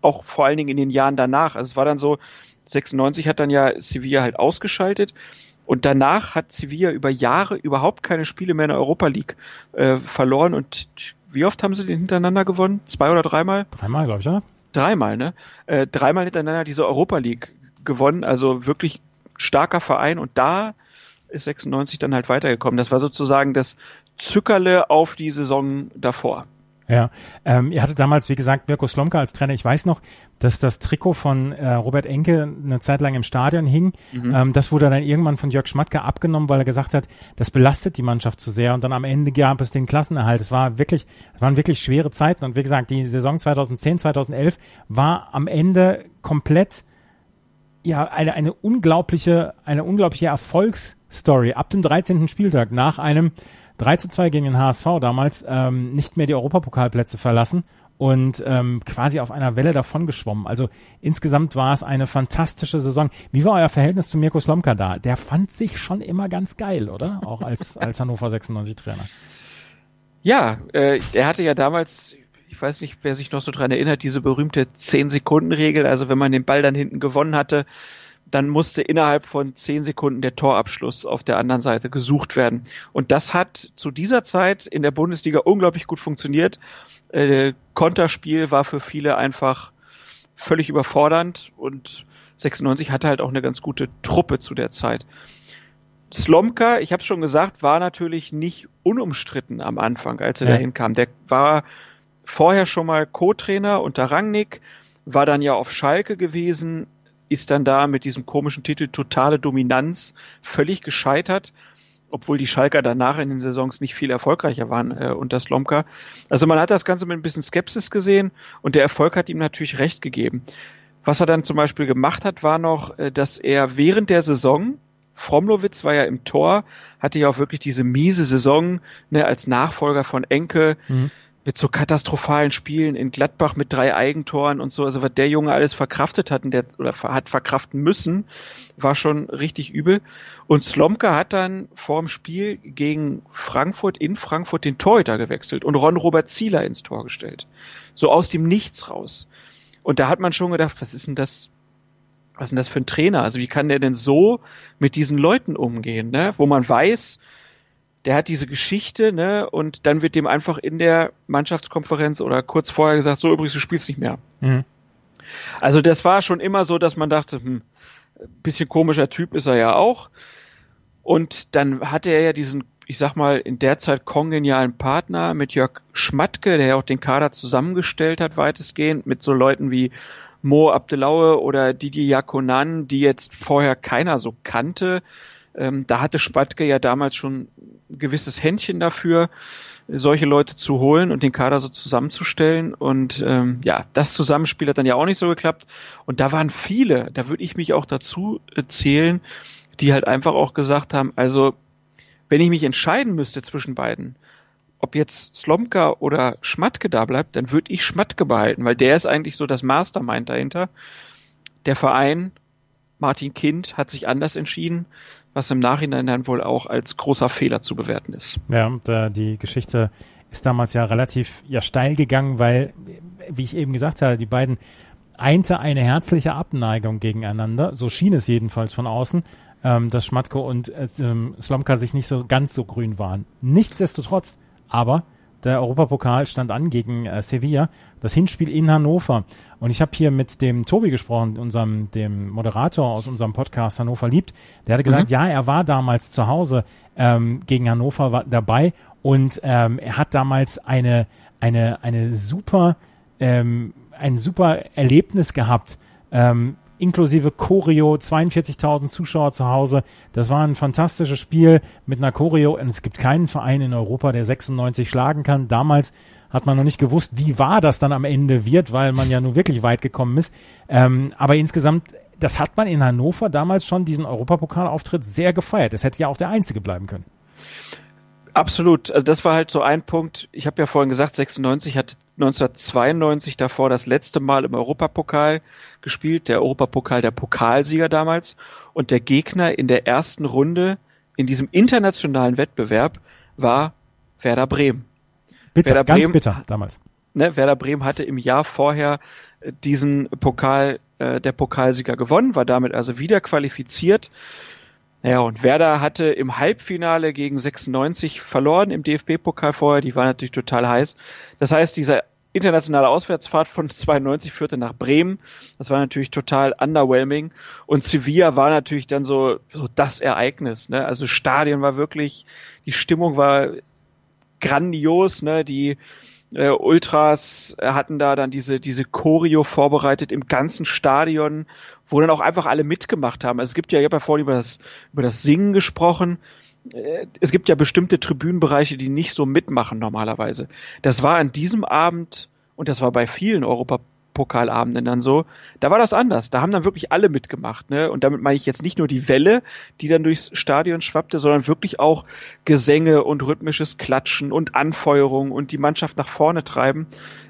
auch vor allen Dingen in den Jahren danach. Also es war dann so, 96 hat dann ja Sevilla halt ausgeschaltet. Und danach hat Sevilla über Jahre überhaupt keine Spiele mehr in der Europa League äh, verloren. Und wie oft haben sie den hintereinander gewonnen? Zwei oder dreimal? Dreimal, glaube ich, oder? Dreimal, ne? Äh, dreimal hintereinander diese Europa League gewonnen, also wirklich starker Verein und da ist 96 dann halt weitergekommen. Das war sozusagen das Zückerle auf die Saison davor. Ja, ähm, ihr hattet damals, wie gesagt, Mirko Slomka als Trainer. Ich weiß noch, dass das Trikot von äh, Robert Enke eine Zeit lang im Stadion hing. Mhm. Ähm, das wurde dann irgendwann von Jörg Schmatke abgenommen, weil er gesagt hat, das belastet die Mannschaft zu sehr. Und dann am Ende gab es den Klassenerhalt. Es war wirklich, es waren wirklich schwere Zeiten. Und wie gesagt, die Saison 2010, 2011 war am Ende komplett ja eine, eine unglaubliche, eine unglaubliche Erfolgsstory ab dem 13. Spieltag nach einem 3 zu 2 gegen den HSV damals ähm, nicht mehr die Europapokalplätze verlassen und ähm, quasi auf einer Welle davon geschwommen. Also insgesamt war es eine fantastische Saison. Wie war euer Verhältnis zu Mirko Slomka da? Der fand sich schon immer ganz geil, oder? Auch als, als Hannover 96 Trainer. Ja, äh, er hatte ja damals, ich weiß nicht, wer sich noch so dran erinnert, diese berühmte 10-Sekunden-Regel. Also wenn man den Ball dann hinten gewonnen hatte, dann musste innerhalb von 10 Sekunden der Torabschluss auf der anderen Seite gesucht werden. Und das hat zu dieser Zeit in der Bundesliga unglaublich gut funktioniert. Äh, Konterspiel war für viele einfach völlig überfordernd und 96 hatte halt auch eine ganz gute Truppe zu der Zeit. Slomka, ich habe schon gesagt, war natürlich nicht unumstritten am Anfang, als er ja. dahin kam. Der war vorher schon mal Co-Trainer unter Rangnick, war dann ja auf Schalke gewesen, ist dann da mit diesem komischen Titel totale Dominanz völlig gescheitert, obwohl die Schalker danach in den Saisons nicht viel erfolgreicher waren äh, unter Slomka. Also man hat das Ganze mit ein bisschen Skepsis gesehen und der Erfolg hat ihm natürlich recht gegeben. Was er dann zum Beispiel gemacht hat, war noch, äh, dass er während der Saison Fromlowitz war ja im Tor, hatte ja auch wirklich diese miese Saison ne, als Nachfolger von Enke. Mhm mit so katastrophalen Spielen in Gladbach mit drei Eigentoren und so, also was der Junge alles verkraftet hat, der, oder hat verkraften müssen, war schon richtig übel. Und Slomka hat dann vor dem Spiel gegen Frankfurt in Frankfurt den Torhüter gewechselt und Ron Robert Zieler ins Tor gestellt. So aus dem Nichts raus. Und da hat man schon gedacht, was ist denn das, was ist denn das für ein Trainer? Also wie kann der denn so mit diesen Leuten umgehen, ne? Wo man weiß, der hat diese Geschichte, ne, und dann wird dem einfach in der Mannschaftskonferenz oder kurz vorher gesagt, so übrigens, du spielst nicht mehr. Mhm. Also das war schon immer so, dass man dachte, hm, bisschen komischer Typ ist er ja auch. Und dann hatte er ja diesen, ich sag mal, in der Zeit kongenialen Partner mit Jörg Schmatke, der ja auch den Kader zusammengestellt hat, weitestgehend, mit so Leuten wie Mo Abdelaue oder Didi Jakonan, die jetzt vorher keiner so kannte. Ähm, da hatte Spatke ja damals schon gewisses Händchen dafür, solche Leute zu holen und den Kader so zusammenzustellen. Und ähm, ja, das Zusammenspiel hat dann ja auch nicht so geklappt. Und da waren viele, da würde ich mich auch dazu äh, zählen, die halt einfach auch gesagt haben, also wenn ich mich entscheiden müsste zwischen beiden, ob jetzt Slomka oder Schmatke da bleibt, dann würde ich Schmatke behalten, weil der ist eigentlich so das Mastermind dahinter. Der Verein, Martin Kind, hat sich anders entschieden was im Nachhinein dann wohl auch als großer Fehler zu bewerten ist. Ja, und, äh, die Geschichte ist damals ja relativ ja steil gegangen, weil, wie ich eben gesagt habe, die beiden einte eine herzliche Abneigung gegeneinander, so schien es jedenfalls von außen, ähm, dass Schmatko und äh, Slomka sich nicht so ganz so grün waren. Nichtsdestotrotz, aber der Europapokal stand an gegen äh, Sevilla, das Hinspiel in Hannover. Und ich habe hier mit dem Tobi gesprochen, unserem dem Moderator aus unserem Podcast Hannover liebt. Der hatte gesagt, mhm. ja, er war damals zu Hause ähm, gegen Hannover war dabei und ähm, er hat damals eine eine eine super ähm, ein super Erlebnis gehabt. Ähm, inklusive Choreo, 42.000 Zuschauer zu Hause. Das war ein fantastisches Spiel mit einer Choreo und es gibt keinen Verein in Europa, der 96 schlagen kann. Damals hat man noch nicht gewusst, wie wahr das dann am Ende wird, weil man ja nur wirklich weit gekommen ist. Ähm, aber insgesamt, das hat man in Hannover damals schon diesen Europapokalauftritt sehr gefeiert. Das hätte ja auch der einzige bleiben können. Absolut. Also das war halt so ein Punkt. Ich habe ja vorhin gesagt, 96 hat 1992 davor das letzte Mal im Europapokal gespielt, der Europapokal der Pokalsieger damals und der Gegner in der ersten Runde in diesem internationalen Wettbewerb war Werder Bremen. Bitter, Werder ganz Bremen, bitter damals. Ne, Werder Bremen hatte im Jahr vorher äh, diesen Pokal äh, der Pokalsieger gewonnen, war damit also wieder qualifiziert ja, und Werder hatte im Halbfinale gegen 96 verloren im DFB-Pokal vorher. Die war natürlich total heiß. Das heißt, dieser internationale Auswärtsfahrt von 92 führte nach Bremen. Das war natürlich total underwhelming. Und Sevilla war natürlich dann so, so das Ereignis. Ne? Also Stadion war wirklich, die Stimmung war grandios. Ne? Die äh, Ultras hatten da dann diese, diese Choreo vorbereitet im ganzen Stadion wo dann auch einfach alle mitgemacht haben. Also es gibt ja, ich habe ja vorhin über das, über das Singen gesprochen. Äh, es gibt ja bestimmte Tribünenbereiche, die nicht so mitmachen normalerweise. Das war an diesem Abend, und das war bei vielen Europapokalabenden dann so, da war das anders. Da haben dann wirklich alle mitgemacht. Ne? Und damit meine ich jetzt nicht nur die Welle, die dann durchs Stadion schwappte, sondern wirklich auch Gesänge und rhythmisches Klatschen und Anfeuerung und die Mannschaft nach vorne treiben.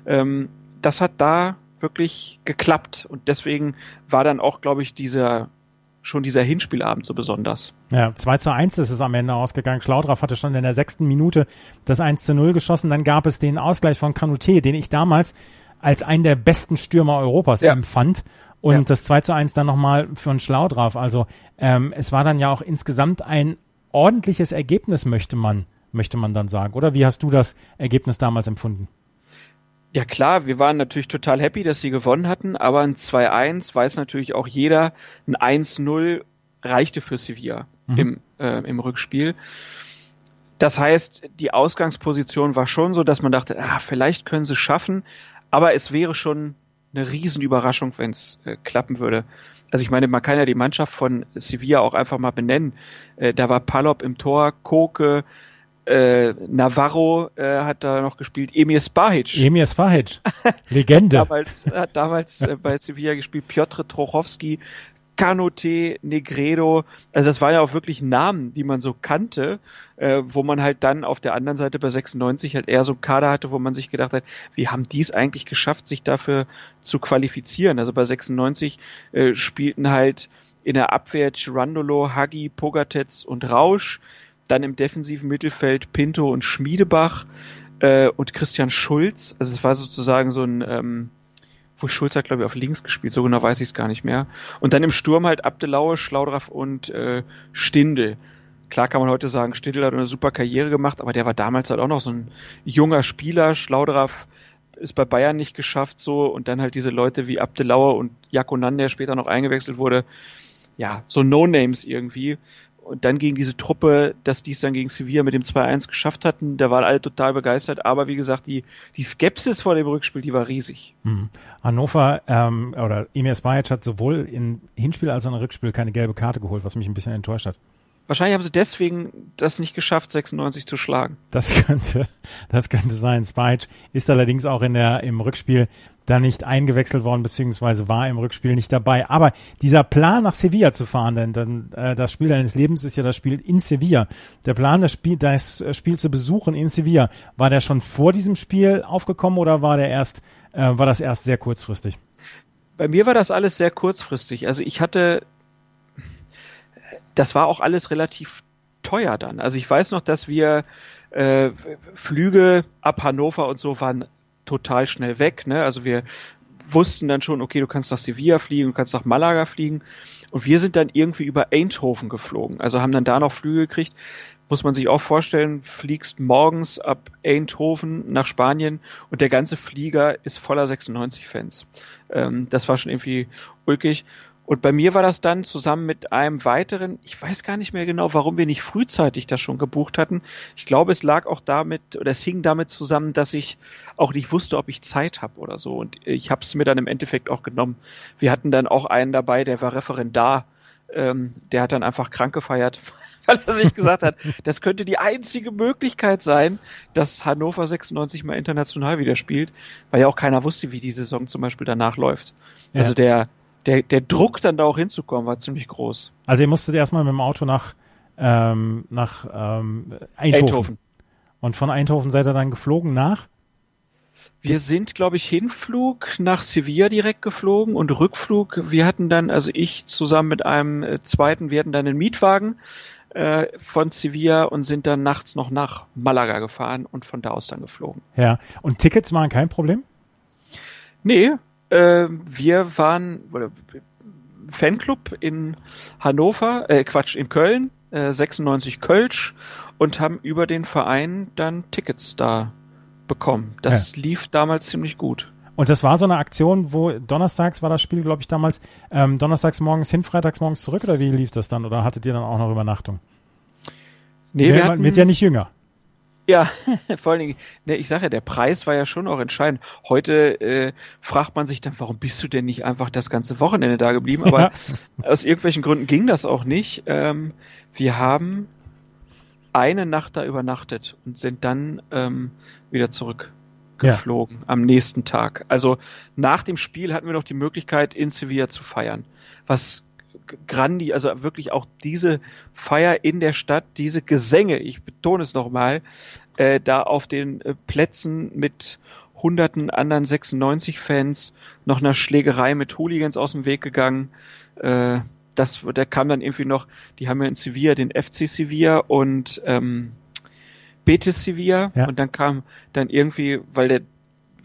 Ähm, das hat da wirklich geklappt. Und deswegen war dann auch, glaube ich, dieser schon dieser Hinspielabend so besonders. Ja, 2 zu 1 ist es am Ende ausgegangen. Schlaudraff hatte schon in der sechsten Minute das 1 zu 0 geschossen. Dann gab es den Ausgleich von Kanute, den ich damals als einen der besten Stürmer Europas ja. empfand. Und ja. das 2 zu 1 dann nochmal von Schlaudraff. Also ähm, es war dann ja auch insgesamt ein ordentliches Ergebnis, möchte man, möchte man dann sagen. Oder wie hast du das Ergebnis damals empfunden? Ja klar, wir waren natürlich total happy, dass sie gewonnen hatten, aber ein 2-1 weiß natürlich auch jeder, ein 1-0 reichte für Sevilla mhm. im, äh, im Rückspiel. Das heißt, die Ausgangsposition war schon so, dass man dachte, ah, vielleicht können sie es schaffen, aber es wäre schon eine Riesenüberraschung, wenn es äh, klappen würde. Also ich meine, man kann ja die Mannschaft von Sevilla auch einfach mal benennen. Äh, da war Palop im Tor, Koke, äh, Navarro äh, hat da noch gespielt, Emir Spahic. Emir Spahic, Legende. damals, hat damals äh, bei Sevilla gespielt, Piotr Trochowski, Canote, Negredo, also das waren ja auch wirklich Namen, die man so kannte, äh, wo man halt dann auf der anderen Seite bei 96 halt eher so einen Kader hatte, wo man sich gedacht hat, wie haben die es eigentlich geschafft, sich dafür zu qualifizieren? Also bei 96 äh, spielten halt in der Abwehr Girandolo, Hagi, Pogatetz und Rausch, dann im defensiven Mittelfeld Pinto und Schmiedebach äh, und Christian Schulz, also es war sozusagen so ein ähm, wo Schulz hat, glaube ich, auf links gespielt, so genau weiß ich es gar nicht mehr. Und dann im Sturm halt Abdelaue, Schlaudraff und äh, Stindel. Klar kann man heute sagen, Stindel hat eine super Karriere gemacht, aber der war damals halt auch noch so ein junger Spieler. Schlaudraff ist bei Bayern nicht geschafft so und dann halt diese Leute wie Abdelaue und Jakonan, der später noch eingewechselt wurde. Ja, so No-Names irgendwie und dann gegen diese Truppe, dass die es dann gegen Sevilla mit dem 2-1 geschafft hatten, da waren alle total begeistert, aber wie gesagt, die, die Skepsis vor dem Rückspiel, die war riesig. Hm. Hannover ähm, oder Emir Spajic hat sowohl im Hinspiel als auch im Rückspiel keine gelbe Karte geholt, was mich ein bisschen enttäuscht hat. Wahrscheinlich haben sie deswegen das nicht geschafft, 96 zu schlagen. Das könnte, das könnte sein. Spajic ist allerdings auch in der, im Rückspiel da nicht eingewechselt worden, beziehungsweise war im Rückspiel nicht dabei. Aber dieser Plan nach Sevilla zu fahren, denn dann, äh, das Spiel deines Lebens ist ja das Spiel in Sevilla. Der Plan, das Spiel, das Spiel zu besuchen in Sevilla, war der schon vor diesem Spiel aufgekommen oder war der erst, äh, war das erst sehr kurzfristig? Bei mir war das alles sehr kurzfristig. Also ich hatte, das war auch alles relativ teuer dann. Also ich weiß noch, dass wir äh, Flüge ab Hannover und so waren total schnell weg. Ne? Also wir wussten dann schon, okay, du kannst nach Sevilla fliegen, du kannst nach Malaga fliegen. Und wir sind dann irgendwie über Eindhoven geflogen. Also haben dann da noch Flüge gekriegt. Muss man sich auch vorstellen, fliegst morgens ab Eindhoven nach Spanien und der ganze Flieger ist voller 96-Fans. Ähm, das war schon irgendwie ulkig. Und bei mir war das dann zusammen mit einem weiteren, ich weiß gar nicht mehr genau, warum wir nicht frühzeitig das schon gebucht hatten. Ich glaube, es lag auch damit, oder es hing damit zusammen, dass ich auch nicht wusste, ob ich Zeit habe oder so. Und ich habe es mir dann im Endeffekt auch genommen. Wir hatten dann auch einen dabei, der war Referendar. Ähm, der hat dann einfach krank gefeiert, weil er sich gesagt hat, das könnte die einzige Möglichkeit sein, dass Hannover 96 mal international wieder spielt, weil ja auch keiner wusste, wie die Saison zum Beispiel danach läuft. Ja. Also der der, der Druck dann da auch hinzukommen war ziemlich groß. Also ihr musstet erstmal mit dem Auto nach, ähm, nach ähm, Eindhoven. Eindhoven. Und von Eindhoven seid ihr dann geflogen nach? Wir sind, glaube ich, Hinflug nach Sevilla direkt geflogen und Rückflug. Wir hatten dann, also ich zusammen mit einem äh, zweiten, wir hatten dann einen Mietwagen äh, von Sevilla und sind dann nachts noch nach Malaga gefahren und von da aus dann geflogen. Ja, und Tickets waren kein Problem? Nee, äh, wir waren oder, Fanclub in Hannover, äh, Quatsch, in Köln, äh, 96 Kölsch und haben über den Verein dann Tickets da bekommen. Das ja. lief damals ziemlich gut. Und das war so eine Aktion, wo donnerstags war das Spiel, glaube ich, damals, ähm, donnerstags morgens hin, freitags morgens zurück oder wie lief das dann? Oder hattet ihr dann auch noch Übernachtung? Nee, wir, wir hatten, wird ja nicht jünger. Ja, vor allen Dingen, ne, ich sage ja, der Preis war ja schon auch entscheidend. Heute äh, fragt man sich dann, warum bist du denn nicht einfach das ganze Wochenende da geblieben? Aber ja. aus irgendwelchen Gründen ging das auch nicht. Ähm, wir haben eine Nacht da übernachtet und sind dann ähm, wieder zurückgeflogen ja. am nächsten Tag. Also nach dem Spiel hatten wir noch die Möglichkeit, in Sevilla zu feiern, was grandi, also wirklich auch diese Feier in der Stadt, diese Gesänge, ich betone es nochmal, äh, da auf den äh, Plätzen mit hunderten anderen 96-Fans noch einer Schlägerei mit Hooligans aus dem Weg gegangen. Äh, das, da kam dann irgendwie noch, die haben ja in Sevilla den FC Sevilla und ähm, Betis Sevilla ja. und dann kam dann irgendwie, weil der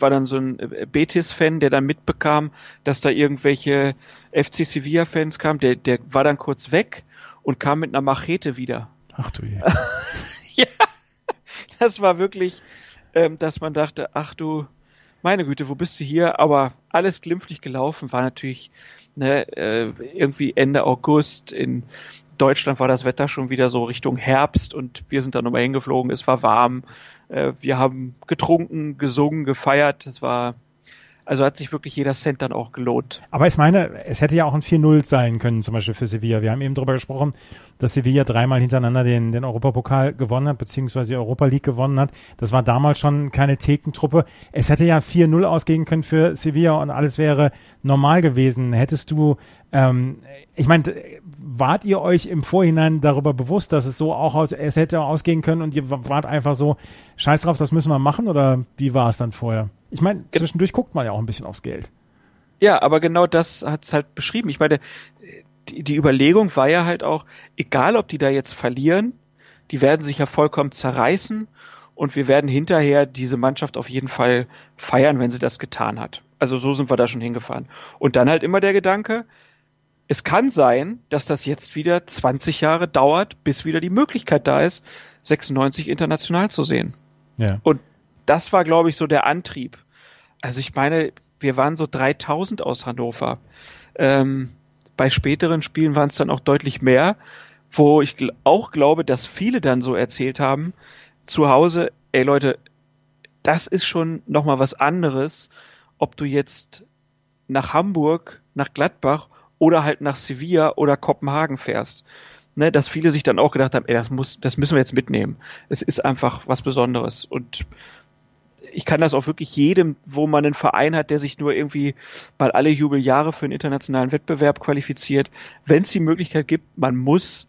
war dann so ein äh, Betis-Fan, der dann mitbekam, dass da irgendwelche FC Sevilla-Fans kamen. Der, der war dann kurz weg und kam mit einer Machete wieder. Ach du je. ja, das war wirklich, ähm, dass man dachte, ach du, meine Güte, wo bist du hier? Aber alles glimpflich gelaufen, war natürlich ne, äh, irgendwie Ende August in Deutschland war das Wetter schon wieder so Richtung Herbst und wir sind dann nochmal hingeflogen. Es war warm. Äh, wir haben getrunken, gesungen, gefeiert. Es war Also hat sich wirklich jeder Cent dann auch gelohnt. Aber ich meine, es hätte ja auch ein 4-0 sein können, zum Beispiel für Sevilla. Wir haben eben darüber gesprochen, dass Sevilla dreimal hintereinander den, den Europapokal gewonnen hat, beziehungsweise die Europa League gewonnen hat. Das war damals schon keine Thekentruppe. Es hätte ja 4-0 ausgehen können für Sevilla und alles wäre normal gewesen. Hättest du, ähm, ich meine, wart ihr euch im Vorhinein darüber bewusst, dass es so auch aus, es hätte ausgehen können und ihr wart einfach so, scheiß drauf, das müssen wir machen oder wie war es dann vorher? Ich meine, zwischendurch guckt man ja auch ein bisschen aufs Geld. Ja, aber genau das hat's halt beschrieben. Ich meine, die, die Überlegung war ja halt auch, egal ob die da jetzt verlieren, die werden sich ja vollkommen zerreißen und wir werden hinterher diese Mannschaft auf jeden Fall feiern, wenn sie das getan hat. Also so sind wir da schon hingefahren. Und dann halt immer der Gedanke, es kann sein, dass das jetzt wieder 20 Jahre dauert, bis wieder die Möglichkeit da ist, 96 international zu sehen. Ja. Und das war, glaube ich, so der Antrieb. Also ich meine, wir waren so 3000 aus Hannover. Ähm, bei späteren Spielen waren es dann auch deutlich mehr, wo ich auch glaube, dass viele dann so erzählt haben, zu Hause, ey Leute, das ist schon nochmal was anderes, ob du jetzt nach Hamburg, nach Gladbach oder halt nach Sevilla oder Kopenhagen fährst. Ne, dass viele sich dann auch gedacht haben, ey, das muss, das müssen wir jetzt mitnehmen. Es ist einfach was Besonderes. Und ich kann das auch wirklich jedem, wo man einen Verein hat, der sich nur irgendwie mal alle Jubeljahre für einen internationalen Wettbewerb qualifiziert, wenn es die Möglichkeit gibt, man muss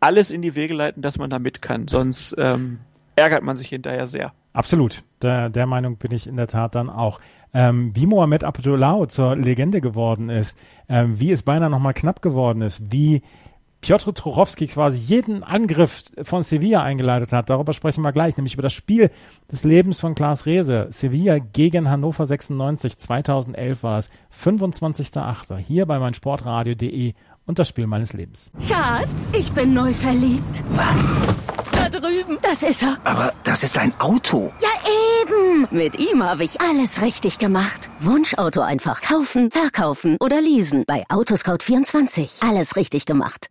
alles in die Wege leiten, dass man da mit kann. Sonst ähm, ärgert man sich hinterher sehr. Absolut. Der, der Meinung bin ich in der Tat dann auch ähm, wie Mohamed Abdullahi zur Legende geworden ist, ähm, wie es beinahe nochmal knapp geworden ist, wie Piotr Turowski quasi jeden Angriff von Sevilla eingeleitet hat. Darüber sprechen wir gleich, nämlich über das Spiel des Lebens von Klaas Rehse. Sevilla gegen Hannover 96, 2011 war es, 25.08. hier bei meinsportradio.de und das Spiel meines Lebens. Schatz, ich bin neu verliebt. Was? Da drüben. Das ist er. Aber das ist ein Auto. Ja, eben. Mit ihm habe ich alles richtig gemacht. Wunschauto einfach kaufen, verkaufen oder leasen. Bei Autoscout24. Alles richtig gemacht.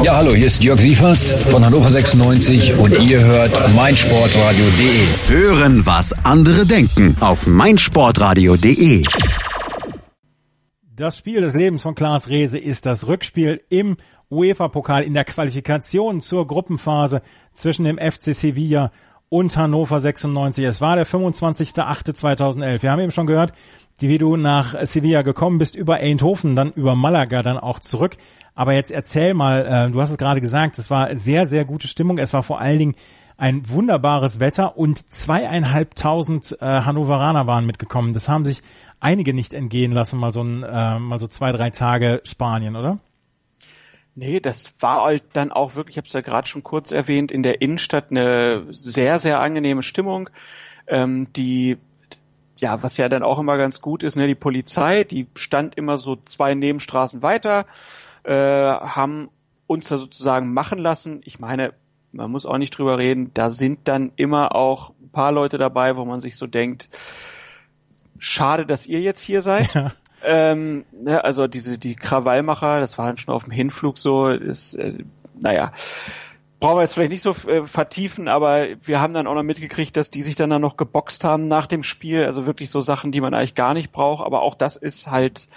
Ja, hallo, hier ist Jörg Sievers von Hannover 96 und ihr hört meinsportradio.de. Hören, was andere denken auf meinsportradio.de. Das Spiel des Lebens von Klaas Rehse ist das Rückspiel im UEFA-Pokal in der Qualifikation zur Gruppenphase zwischen dem FC Sevilla und Hannover 96. Es war der 25.08.2011. Wir haben eben schon gehört, wie du nach Sevilla gekommen bist, über Eindhoven, dann über Malaga, dann auch zurück. Aber jetzt erzähl mal, äh, du hast es gerade gesagt, es war sehr, sehr gute Stimmung. Es war vor allen Dingen ein wunderbares Wetter und zweieinhalbtausend äh, Hannoveraner waren mitgekommen. Das haben sich einige nicht entgehen lassen, mal so ein, äh, mal so zwei, drei Tage Spanien, oder? Nee, das war halt dann auch wirklich, ich habe es ja gerade schon kurz erwähnt, in der Innenstadt eine sehr, sehr angenehme Stimmung. Ähm, die, ja, was ja dann auch immer ganz gut ist, ne, die Polizei, die stand immer so zwei Nebenstraßen weiter, äh, haben uns da sozusagen machen lassen. Ich meine, man muss auch nicht drüber reden, da sind dann immer auch ein paar Leute dabei, wo man sich so denkt, schade, dass ihr jetzt hier seid. Ja. Ähm, ne, also diese die Krawallmacher, das war dann schon auf dem Hinflug so, ist, äh, naja, brauchen wir jetzt vielleicht nicht so äh, vertiefen, aber wir haben dann auch noch mitgekriegt, dass die sich dann, dann noch geboxt haben nach dem Spiel, also wirklich so Sachen, die man eigentlich gar nicht braucht, aber auch das ist halt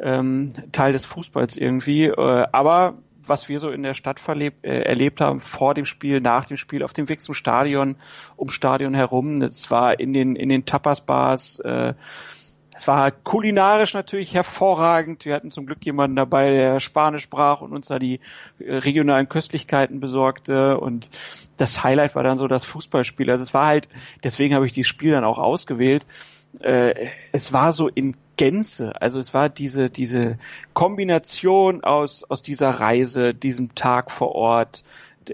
ähm, Teil des Fußballs irgendwie. Äh, aber was wir so in der Stadt verlebt, äh, erlebt haben, vor dem Spiel, nach dem Spiel, auf dem Weg zum Stadion, um Stadion herum. Das war in den, in den Tapas-Bars. Äh, es war kulinarisch natürlich hervorragend. Wir hatten zum Glück jemanden dabei, der Spanisch sprach und uns da die äh, regionalen Köstlichkeiten besorgte. Und das Highlight war dann so das Fußballspiel. Also es war halt, deswegen habe ich dieses Spiel dann auch ausgewählt. Äh, es war so in Gänze. Also es war diese, diese Kombination aus, aus dieser Reise, diesem Tag vor Ort,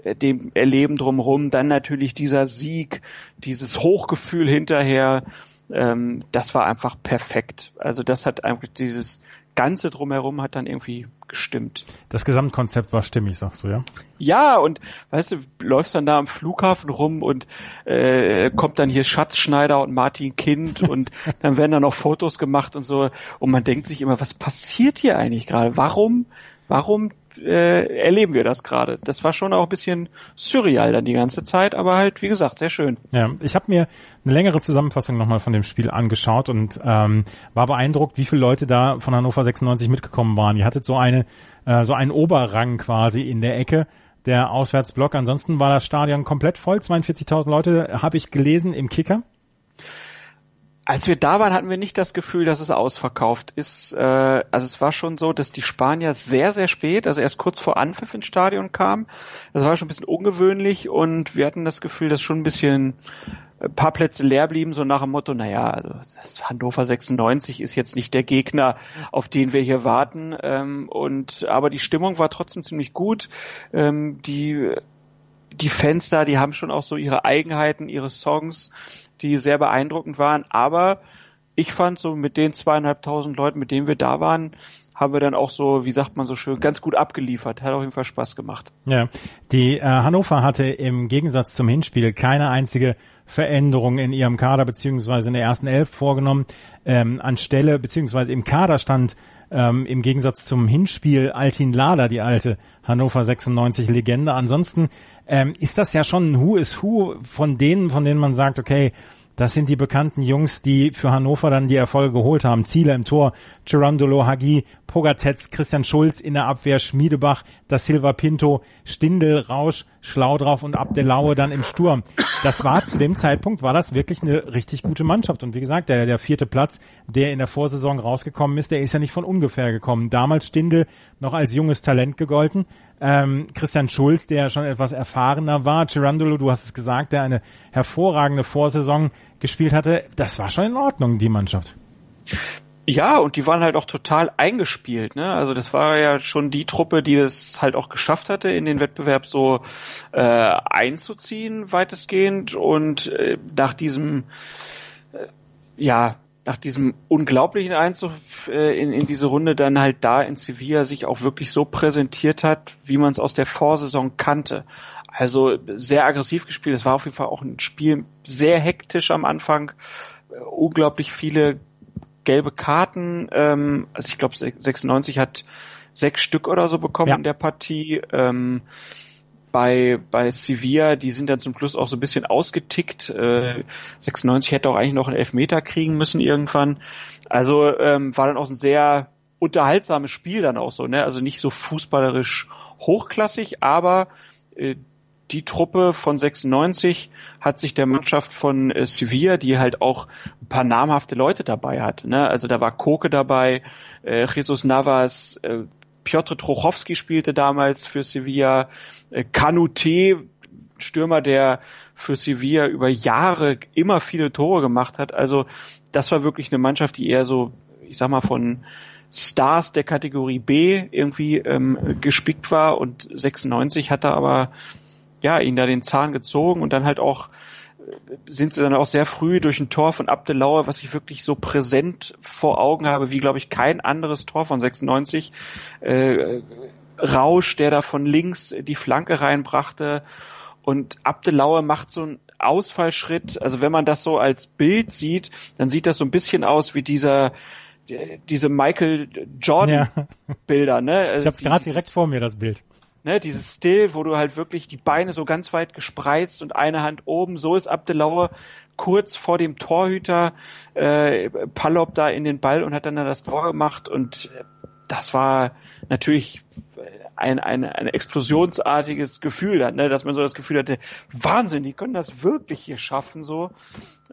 dem Erleben drumherum, dann natürlich dieser Sieg, dieses Hochgefühl hinterher. Ähm, das war einfach perfekt. Also das hat einfach dieses Ganze drumherum hat dann irgendwie gestimmt. Das Gesamtkonzept war stimmig, sagst du, ja? Ja, und weißt du, läufst dann da am Flughafen rum und äh, kommt dann hier Schatzschneider und Martin Kind und dann werden da noch Fotos gemacht und so und man denkt sich immer, was passiert hier eigentlich gerade? Warum, warum äh, erleben wir das gerade. Das war schon auch ein bisschen surreal dann die ganze Zeit, aber halt, wie gesagt, sehr schön. Ja, ich habe mir eine längere Zusammenfassung nochmal von dem Spiel angeschaut und ähm, war beeindruckt, wie viele Leute da von Hannover 96 mitgekommen waren. Ihr hattet so eine, äh, so einen Oberrang quasi in der Ecke der Auswärtsblock. Ansonsten war das Stadion komplett voll. 42.000 Leute habe ich gelesen im Kicker als wir da waren, hatten wir nicht das Gefühl, dass es ausverkauft ist. Äh, also es war schon so, dass die Spanier sehr, sehr spät, also erst kurz vor Anpfiff ins Stadion kamen. Das war schon ein bisschen ungewöhnlich und wir hatten das Gefühl, dass schon ein bisschen ein paar Plätze leer blieben, so nach dem Motto, naja, also Hannover 96 ist jetzt nicht der Gegner, auf den wir hier warten. Ähm, und aber die Stimmung war trotzdem ziemlich gut. Ähm, die die Fans da, die haben schon auch so ihre Eigenheiten, ihre Songs die sehr beeindruckend waren. Aber ich fand so mit den zweieinhalbtausend Leuten, mit denen wir da waren, haben wir dann auch so, wie sagt man so schön, ganz gut abgeliefert. Hat auf jeden Fall Spaß gemacht. Ja, die äh, Hannover hatte im Gegensatz zum Hinspiel keine einzige Veränderung in ihrem Kader beziehungsweise in der ersten Elf vorgenommen. Ähm, anstelle beziehungsweise im Kader stand ähm, im Gegensatz zum Hinspiel Altin Lada, die alte Hannover 96 Legende. Ansonsten ähm, ist das ja schon ein Who is Who von denen, von denen man sagt, okay, das sind die bekannten Jungs, die für Hannover dann die Erfolge geholt haben. Ziele im Tor, Gerandolo, Hagi, Pogatetz, Christian Schulz in der Abwehr, Schmiedebach, da Silva Pinto, Stindel, Rausch, Schlau drauf und Abdelaue dann im Sturm. Das war zu dem Zeitpunkt, war das wirklich eine richtig gute Mannschaft. Und wie gesagt, der, der vierte Platz, der in der Vorsaison rausgekommen ist, der ist ja nicht von ungefähr gekommen. Damals Stindel noch als junges Talent gegolten. Ähm, Christian Schulz, der schon etwas erfahrener war. Girandolo, du hast es gesagt, der eine hervorragende Vorsaison gespielt hatte. Das war schon in Ordnung, die Mannschaft. Ja, und die waren halt auch total eingespielt. Ne? Also das war ja schon die Truppe, die es halt auch geschafft hatte, in den Wettbewerb so äh, einzuziehen, weitestgehend. Und äh, nach diesem, äh, ja, nach diesem unglaublichen Einzug äh, in, in diese Runde dann halt da in Sevilla sich auch wirklich so präsentiert hat, wie man es aus der Vorsaison kannte. Also sehr aggressiv gespielt. Es war auf jeden Fall auch ein Spiel sehr hektisch am Anfang. Äh, unglaublich viele gelbe Karten. Ähm, also ich glaube 96 hat sechs Stück oder so bekommen ja. in der Partie. Ähm, bei, bei Sevilla, die sind dann zum Schluss auch so ein bisschen ausgetickt. Äh, 96 hätte auch eigentlich noch einen Elfmeter kriegen müssen irgendwann. Also ähm, war dann auch ein sehr unterhaltsames Spiel dann auch so, ne? Also nicht so fußballerisch hochklassig, aber äh, die Truppe von 96 hat sich der Mannschaft von äh, Sevilla, die halt auch ein paar namhafte Leute dabei hat. Ne? Also da war Koke dabei, äh, Jesus Navas, äh, Piotr Trochowski spielte damals für Sevilla, äh, Kanute, Stürmer, der für Sevilla über Jahre immer viele Tore gemacht hat. Also das war wirklich eine Mannschaft, die eher so, ich sag mal, von Stars der Kategorie B irgendwie ähm, gespickt war und 96 hatte aber ja, ihn da den Zahn gezogen und dann halt auch äh, sind sie dann auch sehr früh durch ein Tor von Abdelauer, was ich wirklich so präsent vor Augen habe, wie glaube ich kein anderes Tor von 96. Äh, Rausch, der da von links die Flanke reinbrachte und Abdelauer macht so einen Ausfallschritt. Also wenn man das so als Bild sieht, dann sieht das so ein bisschen aus wie dieser diese Michael Jordan Bilder, ne? Ich habe gerade direkt vor mir das Bild ne, dieses Still, wo du halt wirklich die Beine so ganz weit gespreizt und eine Hand oben, so ist Abdelauer kurz vor dem Torhüter äh, Pallop da in den Ball und hat dann das Tor gemacht und das war natürlich ein, ein, ein explosionsartiges Gefühl, dann, ne, dass man so das Gefühl hatte, Wahnsinn, die können das wirklich hier schaffen, so.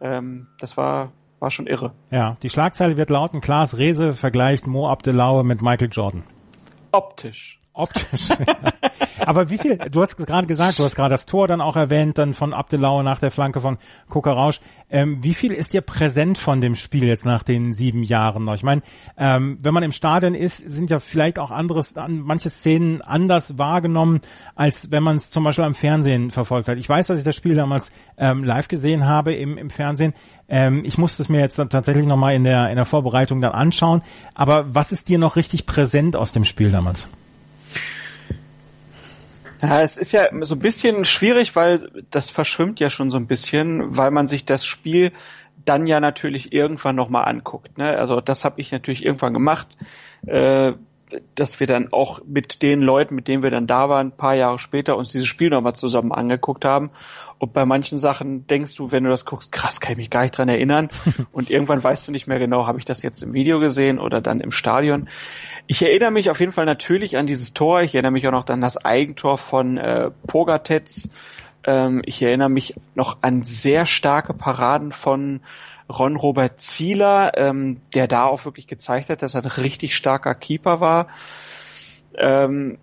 Ähm, das war, war schon irre. Ja, die Schlagzeile wird lauten, Klaas Rehse vergleicht Mo Abdelaue mit Michael Jordan. Optisch Optisch. Aber wie viel, du hast gerade gesagt, du hast gerade das Tor dann auch erwähnt, dann von Abdelau nach der Flanke von Kokarausch. Ähm, wie viel ist dir präsent von dem Spiel jetzt nach den sieben Jahren noch? Ich meine, ähm, wenn man im Stadion ist, sind ja vielleicht auch anderes, manche Szenen anders wahrgenommen, als wenn man es zum Beispiel am Fernsehen verfolgt hat. Ich weiß, dass ich das Spiel damals ähm, live gesehen habe im, im Fernsehen. Ähm, ich musste es mir jetzt dann tatsächlich nochmal in der, in der Vorbereitung dann anschauen. Aber was ist dir noch richtig präsent aus dem Spiel damals? Ja, es ist ja so ein bisschen schwierig, weil das verschwimmt ja schon so ein bisschen, weil man sich das Spiel dann ja natürlich irgendwann nochmal anguckt. Ne? Also das habe ich natürlich irgendwann gemacht, äh, dass wir dann auch mit den Leuten, mit denen wir dann da waren, ein paar Jahre später uns dieses Spiel nochmal zusammen angeguckt haben. Und bei manchen Sachen denkst du, wenn du das guckst, krass, kann ich mich gar nicht dran erinnern. Und irgendwann weißt du nicht mehr genau, habe ich das jetzt im Video gesehen oder dann im Stadion. Ich erinnere mich auf jeden Fall natürlich an dieses Tor. Ich erinnere mich auch noch an das Eigentor von äh, Pogatetz. Ähm, ich erinnere mich noch an sehr starke Paraden von Ron Robert Zieler, ähm, der da auch wirklich gezeigt hat, dass er ein richtig starker Keeper war. Ähm,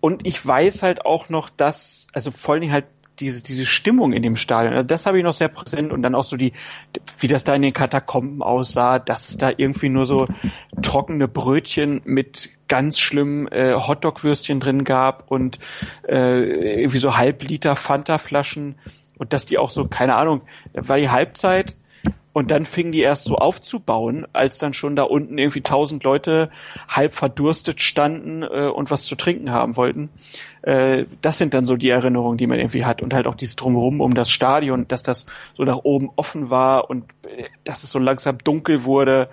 und ich weiß halt auch noch, dass, also vor allen Dingen halt diese, diese Stimmung in dem Stadion, also das habe ich noch sehr präsent und dann auch so die, wie das da in den Katakomben aussah, dass es da irgendwie nur so trockene Brötchen mit ganz schlimmen äh, Hotdog-Würstchen drin gab und äh, irgendwie so Halbliter Fanta-Flaschen und dass die auch so, keine Ahnung, war die Halbzeit und dann fingen die erst so aufzubauen, als dann schon da unten irgendwie tausend Leute halb verdurstet standen äh, und was zu trinken haben wollten. Äh, das sind dann so die Erinnerungen, die man irgendwie hat. Und halt auch dieses Drumherum um das Stadion, dass das so nach oben offen war und äh, dass es so langsam dunkel wurde.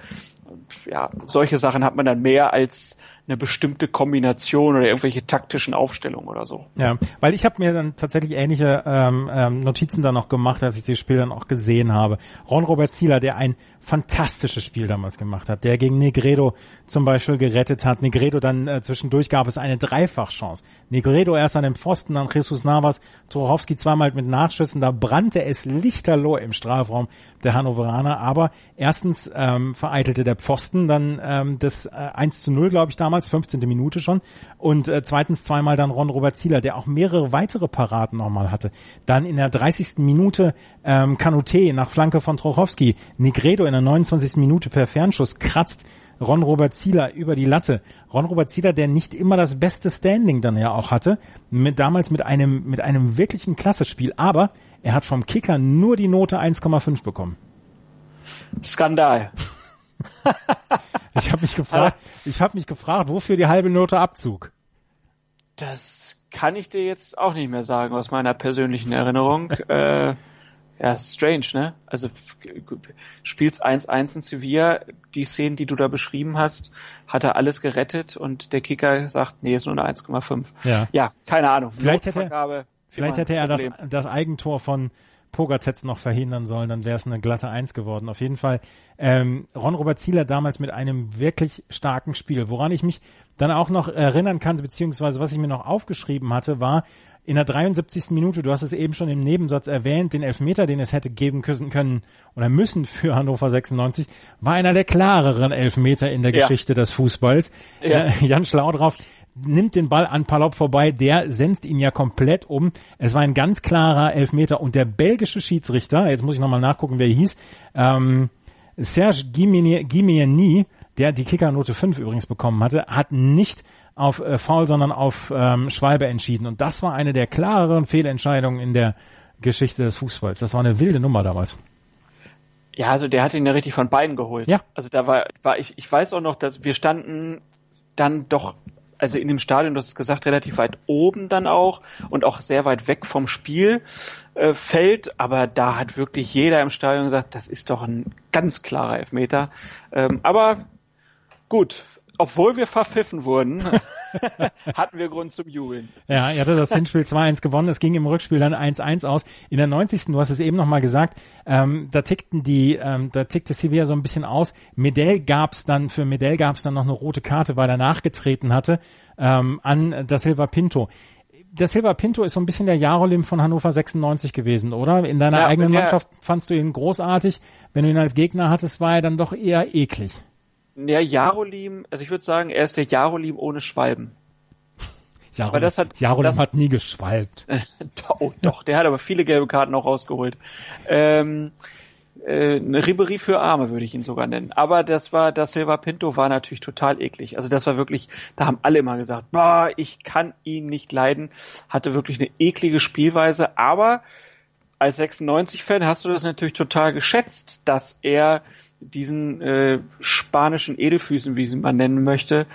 Ja, solche Sachen hat man dann mehr als eine bestimmte Kombination oder irgendwelche taktischen Aufstellungen oder so. Ja, weil ich habe mir dann tatsächlich ähnliche ähm, ähm, Notizen dann noch gemacht, als ich das Spiel dann auch gesehen habe. Ron Robert Zieler, der ein fantastisches Spiel damals gemacht hat, der gegen Negredo zum Beispiel gerettet hat. Negredo dann äh, zwischendurch gab es eine Dreifachchance. Negredo erst an dem Pfosten, dann Jesus Navas, Torowski zweimal mit Nachschüssen, da brannte es lichterloh im Strafraum der Hannoveraner, aber erstens ähm, vereitelte der Pfosten dann ähm, das äh, 1 zu 0, glaube ich, damals, 15. Minute schon und äh, zweitens zweimal dann Ron Robert Zieler, der auch mehrere weitere Paraden nochmal hatte. Dann in der 30. Minute ähm, Kanute nach Flanke von Trochowski, Negredo in der 29. Minute per Fernschuss kratzt Ron Robert Zieler über die Latte. Ron Robert Zieler, der nicht immer das beste Standing dann ja auch hatte, mit, damals mit einem, mit einem wirklichen Klassespiel, aber er hat vom Kicker nur die Note 1,5 bekommen. Skandal. ich habe mich gefragt, ich habe mich gefragt, wofür die halbe Note Abzug? Das kann ich dir jetzt auch nicht mehr sagen aus meiner persönlichen Erinnerung. äh, ja, strange, ne? Also spielst 1-1 in Sevilla, die Szenen, die du da beschrieben hast, hat er alles gerettet und der Kicker sagt, nee, ist nur eine 1,5. Ja. ja, keine Ahnung. Vielleicht hätte, vielleicht hätte er das, das Eigentor von Pogatetz noch verhindern sollen, dann wäre es eine glatte Eins geworden. Auf jeden Fall ähm, Ron Robert Zieler damals mit einem wirklich starken Spiel. Woran ich mich dann auch noch erinnern kann, beziehungsweise was ich mir noch aufgeschrieben hatte, war in der 73. Minute, du hast es eben schon im Nebensatz erwähnt, den Elfmeter, den es hätte geben können oder müssen für Hannover 96, war einer der klareren Elfmeter in der ja. Geschichte des Fußballs. Ja. Äh, Jan Schlaudrauf nimmt den Ball an Palop vorbei, der senzt ihn ja komplett um. Es war ein ganz klarer Elfmeter und der belgische Schiedsrichter, jetzt muss ich nochmal nachgucken, wer hieß, ähm, Serge Gimieni, der die Kickernote 5 übrigens bekommen hatte, hat nicht auf äh, Foul, sondern auf ähm, Schwalbe entschieden. Und das war eine der klareren Fehlentscheidungen in der Geschichte des Fußballs. Das war eine wilde Nummer damals. Ja, also der hat ihn ja richtig von beiden geholt. Ja. Also da war, war ich, ich weiß auch noch, dass wir standen dann doch, also in dem Stadion, du hast es gesagt, relativ weit oben dann auch und auch sehr weit weg vom Spielfeld, äh, aber da hat wirklich jeder im Stadion gesagt, das ist doch ein ganz klarer Elfmeter. Ähm, aber gut, obwohl wir verpfiffen wurden, hatten wir Grund zum Jubeln. Ja, er hatte das Hinspiel 2-1 gewonnen. Es ging im Rückspiel dann 1-1 aus. In der 90. Du hast es eben nochmal gesagt, ähm, da tickten die, ähm, da tickte Sevilla so ein bisschen aus. Medell gab's dann, für Medell gab's dann noch eine rote Karte, weil er nachgetreten hatte ähm, an das Silva Pinto der Silva Pinto ist so ein bisschen der Jarolim von Hannover 96 gewesen, oder? In deiner ja, eigenen Mannschaft fandst du ihn großartig. Wenn du ihn als Gegner hattest, war er dann doch eher eklig. Ja, Jarolim, also ich würde sagen, er ist der Jarolim ohne Schwalben. Jaron, das hat, Jaron das, hat nie geschwalbt. oh, doch, der hat aber viele gelbe Karten auch rausgeholt. Ähm, äh, eine Ribery für Arme würde ich ihn sogar nennen. Aber das war, das Silva Pinto war natürlich total eklig. Also das war wirklich, da haben alle immer gesagt, boah, ich kann ihn nicht leiden. Hatte wirklich eine eklige Spielweise. Aber als 96-Fan hast du das natürlich total geschätzt, dass er diesen äh, spanischen Edelfüßen, wie sie man nennen möchte,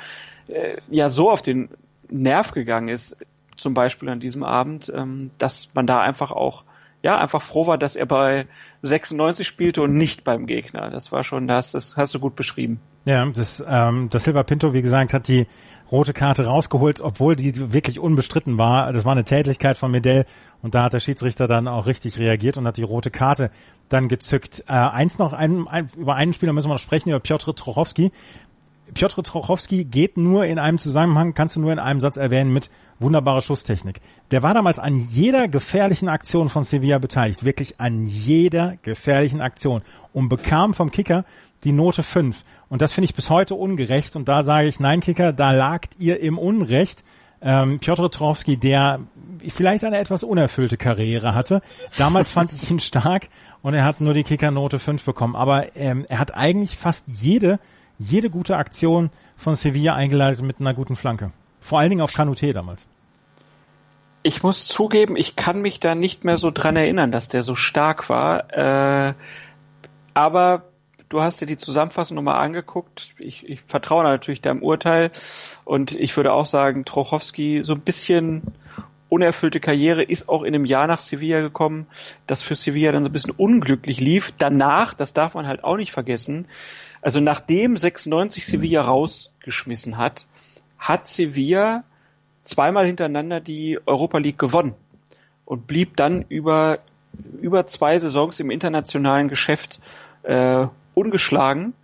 äh, ja so auf den Nerv gegangen ist, zum Beispiel an diesem Abend, ähm, dass man da einfach auch ja, einfach froh war, dass er bei 96 spielte und nicht beim Gegner. Das war schon, das, das hast du gut beschrieben. Ja, das, ähm, das Silva Pinto, wie gesagt, hat die rote Karte rausgeholt, obwohl die wirklich unbestritten war. Das war eine Tätigkeit von Medell und da hat der Schiedsrichter dann auch richtig reagiert und hat die rote Karte dann gezückt. Äh, eins noch, ein, ein, über einen Spieler müssen wir noch sprechen, über Piotr Trochowski. Piotr Trochowski geht nur in einem Zusammenhang, kannst du nur in einem Satz erwähnen mit wunderbare Schusstechnik. Der war damals an jeder gefährlichen Aktion von Sevilla beteiligt, wirklich an jeder gefährlichen Aktion und bekam vom Kicker die Note 5. Und das finde ich bis heute ungerecht und da sage ich, nein Kicker, da lagt ihr im Unrecht. Ähm, Piotr Trochowski, der vielleicht eine etwas unerfüllte Karriere hatte. Damals fand ich ihn stark und er hat nur die Kickernote 5 bekommen. Aber ähm, er hat eigentlich fast jede jede gute Aktion von Sevilla eingeleitet mit einer guten Flanke. Vor allen Dingen auf Kanute damals. Ich muss zugeben, ich kann mich da nicht mehr so dran erinnern, dass der so stark war. Äh, aber du hast dir die Zusammenfassung nochmal angeguckt. Ich, ich vertraue natürlich deinem Urteil und ich würde auch sagen, Trochowski so ein bisschen unerfüllte Karriere ist auch in einem Jahr nach Sevilla gekommen, das für Sevilla dann so ein bisschen unglücklich lief. Danach, das darf man halt auch nicht vergessen, also nachdem 96 Sevilla rausgeschmissen hat, hat Sevilla zweimal hintereinander die Europa League gewonnen und blieb dann über über zwei Saisons im internationalen Geschäft äh, ungeschlagen.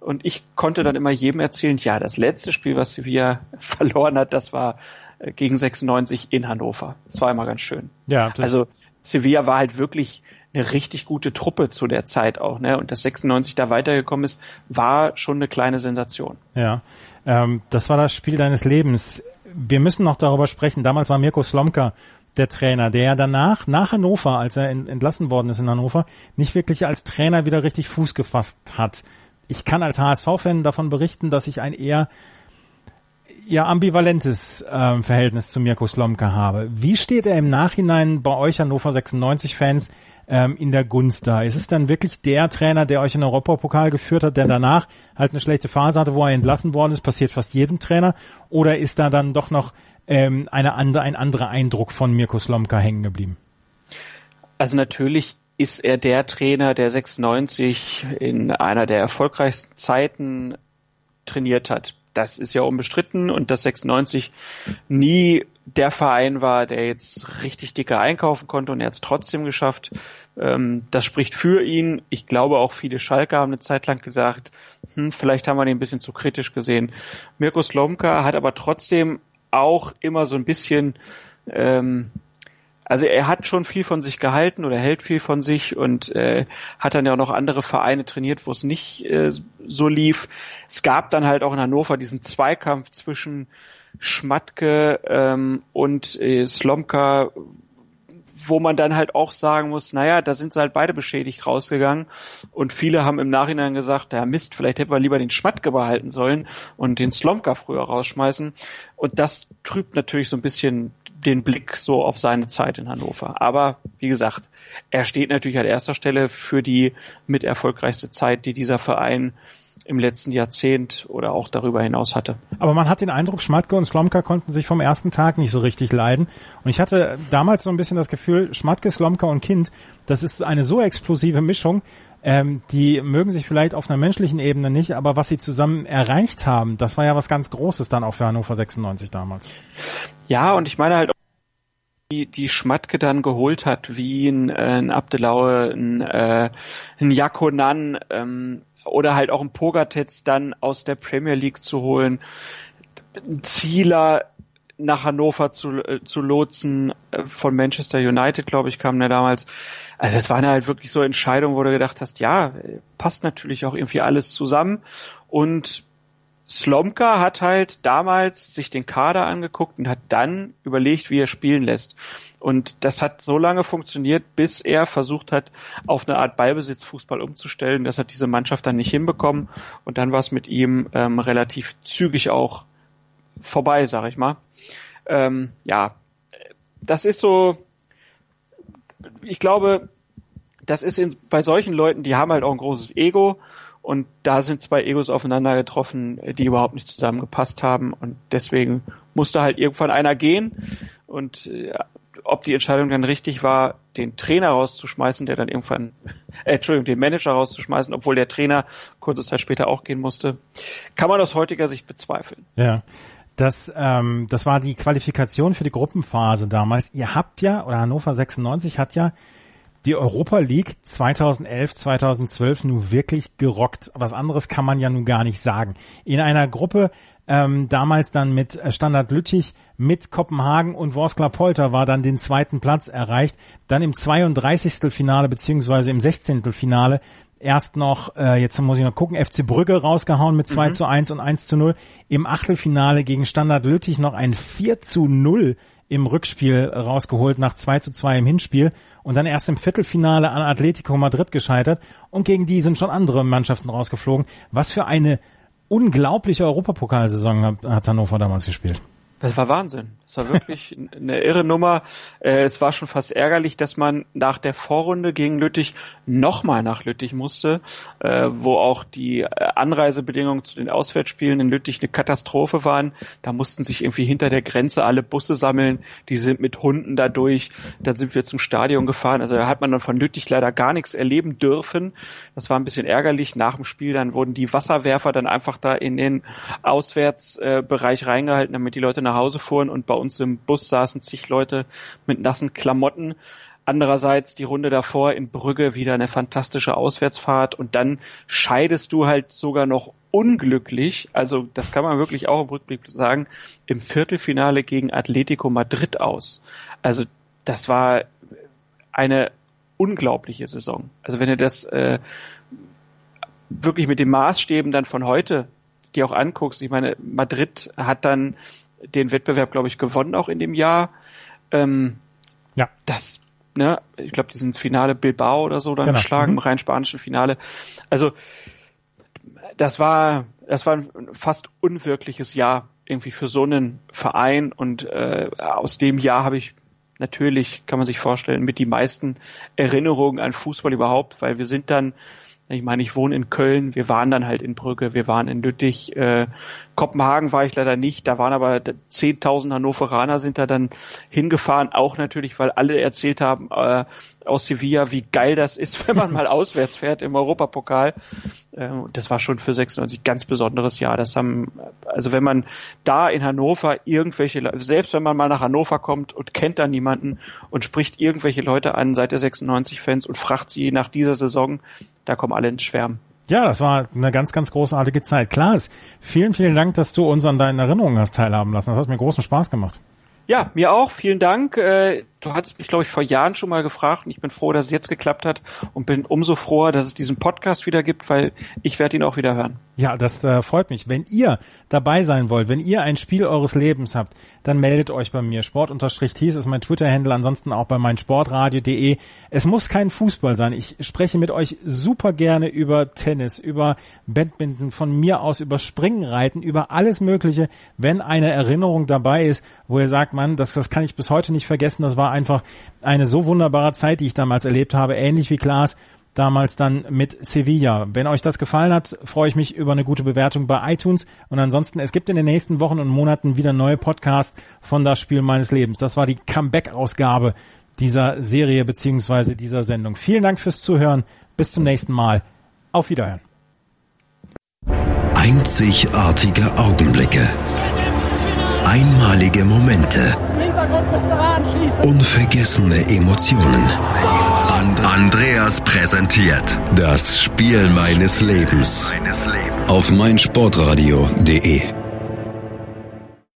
Und ich konnte dann immer jedem erzählen, ja, das letzte Spiel, was Sevilla verloren hat, das war äh, gegen 96 in Hannover. Das war immer ganz schön. Ja, also Sevilla war halt wirklich eine richtig gute Truppe zu der Zeit auch, ne? Und dass 96 da weitergekommen ist, war schon eine kleine Sensation. Ja, ähm, das war das Spiel deines Lebens. Wir müssen noch darüber sprechen. Damals war Mirko Slomka der Trainer, der ja danach, nach Hannover, als er entlassen worden ist in Hannover, nicht wirklich als Trainer wieder richtig Fuß gefasst hat. Ich kann als HSV-Fan davon berichten, dass ich ein eher ja ambivalentes äh, Verhältnis zu Mirko Slomka habe. Wie steht er im Nachhinein bei euch Hannover 96 Fans ähm, in der Gunst da? Ist es dann wirklich der Trainer, der euch in den Europapokal geführt hat, der danach halt eine schlechte Phase hatte, wo er entlassen worden ist, passiert fast jedem Trainer? Oder ist da dann doch noch ähm, eine andere, ein anderer Eindruck von Mirko Slomka hängen geblieben? Also natürlich ist er der Trainer, der 96 in einer der erfolgreichsten Zeiten trainiert hat das ist ja unbestritten und dass 96 nie der Verein war, der jetzt richtig dicker einkaufen konnte und er hat es trotzdem geschafft. Ähm, das spricht für ihn. Ich glaube auch viele Schalker haben eine Zeit lang gesagt, hm, vielleicht haben wir den ein bisschen zu kritisch gesehen. Mirko Slomka hat aber trotzdem auch immer so ein bisschen ähm, also er hat schon viel von sich gehalten oder hält viel von sich und äh, hat dann ja auch noch andere Vereine trainiert, wo es nicht äh, so lief. Es gab dann halt auch in Hannover diesen Zweikampf zwischen Schmatke ähm, und äh, Slomka, wo man dann halt auch sagen muss, naja, da sind sie halt beide beschädigt rausgegangen und viele haben im Nachhinein gesagt, ja Mist, vielleicht hätten wir lieber den Schmatke behalten sollen und den Slomka früher rausschmeißen und das trübt natürlich so ein bisschen den Blick so auf seine Zeit in Hannover. Aber wie gesagt, er steht natürlich an erster Stelle für die mit erfolgreichste Zeit, die dieser Verein im letzten Jahrzehnt oder auch darüber hinaus hatte. Aber man hat den Eindruck, Schmatke und Slomka konnten sich vom ersten Tag nicht so richtig leiden. Und ich hatte damals so ein bisschen das Gefühl, Schmatke, Slomka und Kind, das ist eine so explosive Mischung, ähm, die mögen sich vielleicht auf einer menschlichen Ebene nicht, aber was sie zusammen erreicht haben, das war ja was ganz Großes dann auch für Hannover 96 damals. Ja, und ich meine halt die, die Schmatke dann geholt hat, wie ein, äh, ein Abdelaue, ein, äh, ein Jakonan ähm, oder halt auch ein Pogatetz dann aus der Premier League zu holen, ein Zieler nach Hannover zu, äh, zu lotsen, äh, von Manchester United, glaube ich, kam der damals. Also es waren halt wirklich so Entscheidungen, wo du gedacht hast, ja, passt natürlich auch irgendwie alles zusammen und Slomka hat halt damals sich den Kader angeguckt und hat dann überlegt, wie er spielen lässt. Und das hat so lange funktioniert, bis er versucht hat, auf eine Art Ballbesitzfußball umzustellen. Das hat diese Mannschaft dann nicht hinbekommen. Und dann war es mit ihm ähm, relativ zügig auch vorbei, sag ich mal. Ähm, ja, das ist so, ich glaube, das ist in, bei solchen Leuten, die haben halt auch ein großes Ego und da sind zwei Egos aufeinander getroffen, die überhaupt nicht zusammengepasst haben und deswegen musste halt irgendwann einer gehen und äh, ob die Entscheidung dann richtig war, den Trainer rauszuschmeißen, der dann irgendwann, äh, Entschuldigung, den Manager rauszuschmeißen, obwohl der Trainer kurze Zeit später auch gehen musste, kann man aus heutiger Sicht bezweifeln. Ja. Das, ähm, das war die Qualifikation für die Gruppenphase damals. Ihr habt ja, oder Hannover 96 hat ja die Europa League 2011, 2012 nun wirklich gerockt. Was anderes kann man ja nun gar nicht sagen. In einer Gruppe, ähm, damals dann mit Standard Lüttich, mit Kopenhagen und Worskla Polter war dann den zweiten Platz erreicht. Dann im 32. Finale beziehungsweise im 16. Finale erst noch, äh, jetzt muss ich noch gucken, FC Brügge rausgehauen mit 2 mhm. zu 1 und 1 zu 0. Im Achtelfinale gegen Standard Lüttich noch ein 4 zu 0 im Rückspiel rausgeholt nach 2 zu 2 im Hinspiel und dann erst im Viertelfinale an Atletico Madrid gescheitert und gegen die sind schon andere Mannschaften rausgeflogen. Was für eine unglaubliche Europapokalsaison hat, Hannover damals gespielt. Das war Wahnsinn. Es war wirklich eine irre Nummer. Äh, es war schon fast ärgerlich, dass man nach der Vorrunde gegen Lüttich nochmal nach Lüttich musste, äh, wo auch die äh, Anreisebedingungen zu den Auswärtsspielen in Lüttich eine Katastrophe waren. Da mussten sich irgendwie hinter der Grenze alle Busse sammeln. Die sind mit Hunden dadurch. Dann sind wir zum Stadion gefahren. Also da hat man dann von Lüttich leider gar nichts erleben dürfen. Das war ein bisschen ärgerlich. Nach dem Spiel dann wurden die Wasserwerfer dann einfach da in den Auswärtsbereich reingehalten, damit die Leute nach Hause fuhren und bei uns im Bus saßen zig Leute mit nassen Klamotten. Andererseits die Runde davor in Brügge wieder eine fantastische Auswärtsfahrt und dann scheidest du halt sogar noch unglücklich, also das kann man wirklich auch im Rückblick sagen, im Viertelfinale gegen Atletico Madrid aus. Also das war eine unglaubliche Saison. Also wenn du das äh, wirklich mit den Maßstäben dann von heute dir auch anguckst, ich meine, Madrid hat dann den Wettbewerb, glaube ich, gewonnen auch in dem Jahr. Ähm, ja. Das, ne, ich glaube, die sind ins Finale Bilbao oder so dann genau. geschlagen, mhm. im rein spanischen Finale. Also das war, das war ein fast unwirkliches Jahr irgendwie für so einen Verein und äh, aus dem Jahr habe ich natürlich, kann man sich vorstellen, mit die meisten Erinnerungen an Fußball überhaupt, weil wir sind dann ich meine, ich wohne in Köln, wir waren dann halt in Brügge, wir waren in Lüttich, äh, Kopenhagen war ich leider nicht, da waren aber 10.000 Hannoveraner sind da dann hingefahren, auch natürlich, weil alle erzählt haben äh, aus Sevilla, wie geil das ist, wenn man mal auswärts fährt im Europapokal. Äh, das war schon für 96 ganz besonderes Jahr. Das haben, also wenn man da in Hannover irgendwelche, selbst wenn man mal nach Hannover kommt und kennt da niemanden und spricht irgendwelche Leute an, seit der 96 Fans und fragt sie nach dieser Saison, da kommen alle ins Schwärmen. Ja, das war eine ganz, ganz großartige Zeit. Klaas, vielen, vielen Dank, dass du uns an deinen Erinnerungen hast teilhaben lassen. Das hat mir großen Spaß gemacht. Ja, mir auch. Vielen Dank. Äh, du hattest mich, glaube ich, vor Jahren schon mal gefragt und ich bin froh, dass es jetzt geklappt hat und bin umso froher, dass es diesen Podcast wieder gibt, weil ich werde ihn auch wieder hören. Ja, das äh, freut mich. Wenn ihr dabei sein wollt, wenn ihr ein Spiel eures Lebens habt, dann meldet euch bei mir. Sport-Thies ist mein Twitter-Handle, ansonsten auch bei meinsportradio.de. Es muss kein Fußball sein. Ich spreche mit euch super gerne über Tennis, über Badminton, von mir aus über Springreiten, über alles Mögliche. Wenn eine Erinnerung dabei ist, wo ihr sagt, Mann, das, das kann ich bis heute nicht vergessen, das war einfach eine so wunderbare Zeit, die ich damals erlebt habe, ähnlich wie Klaas damals dann mit Sevilla. Wenn euch das gefallen hat, freue ich mich über eine gute Bewertung bei iTunes. Und ansonsten, es gibt in den nächsten Wochen und Monaten wieder neue Podcasts von Das Spiel meines Lebens. Das war die Comeback-Ausgabe dieser Serie beziehungsweise dieser Sendung. Vielen Dank fürs Zuhören. Bis zum nächsten Mal. Auf Wiederhören. Einzigartige Augenblicke. Einmalige Momente. Unvergessene Emotionen. Andreas präsentiert das Spiel meines Lebens auf meinsportradio.de.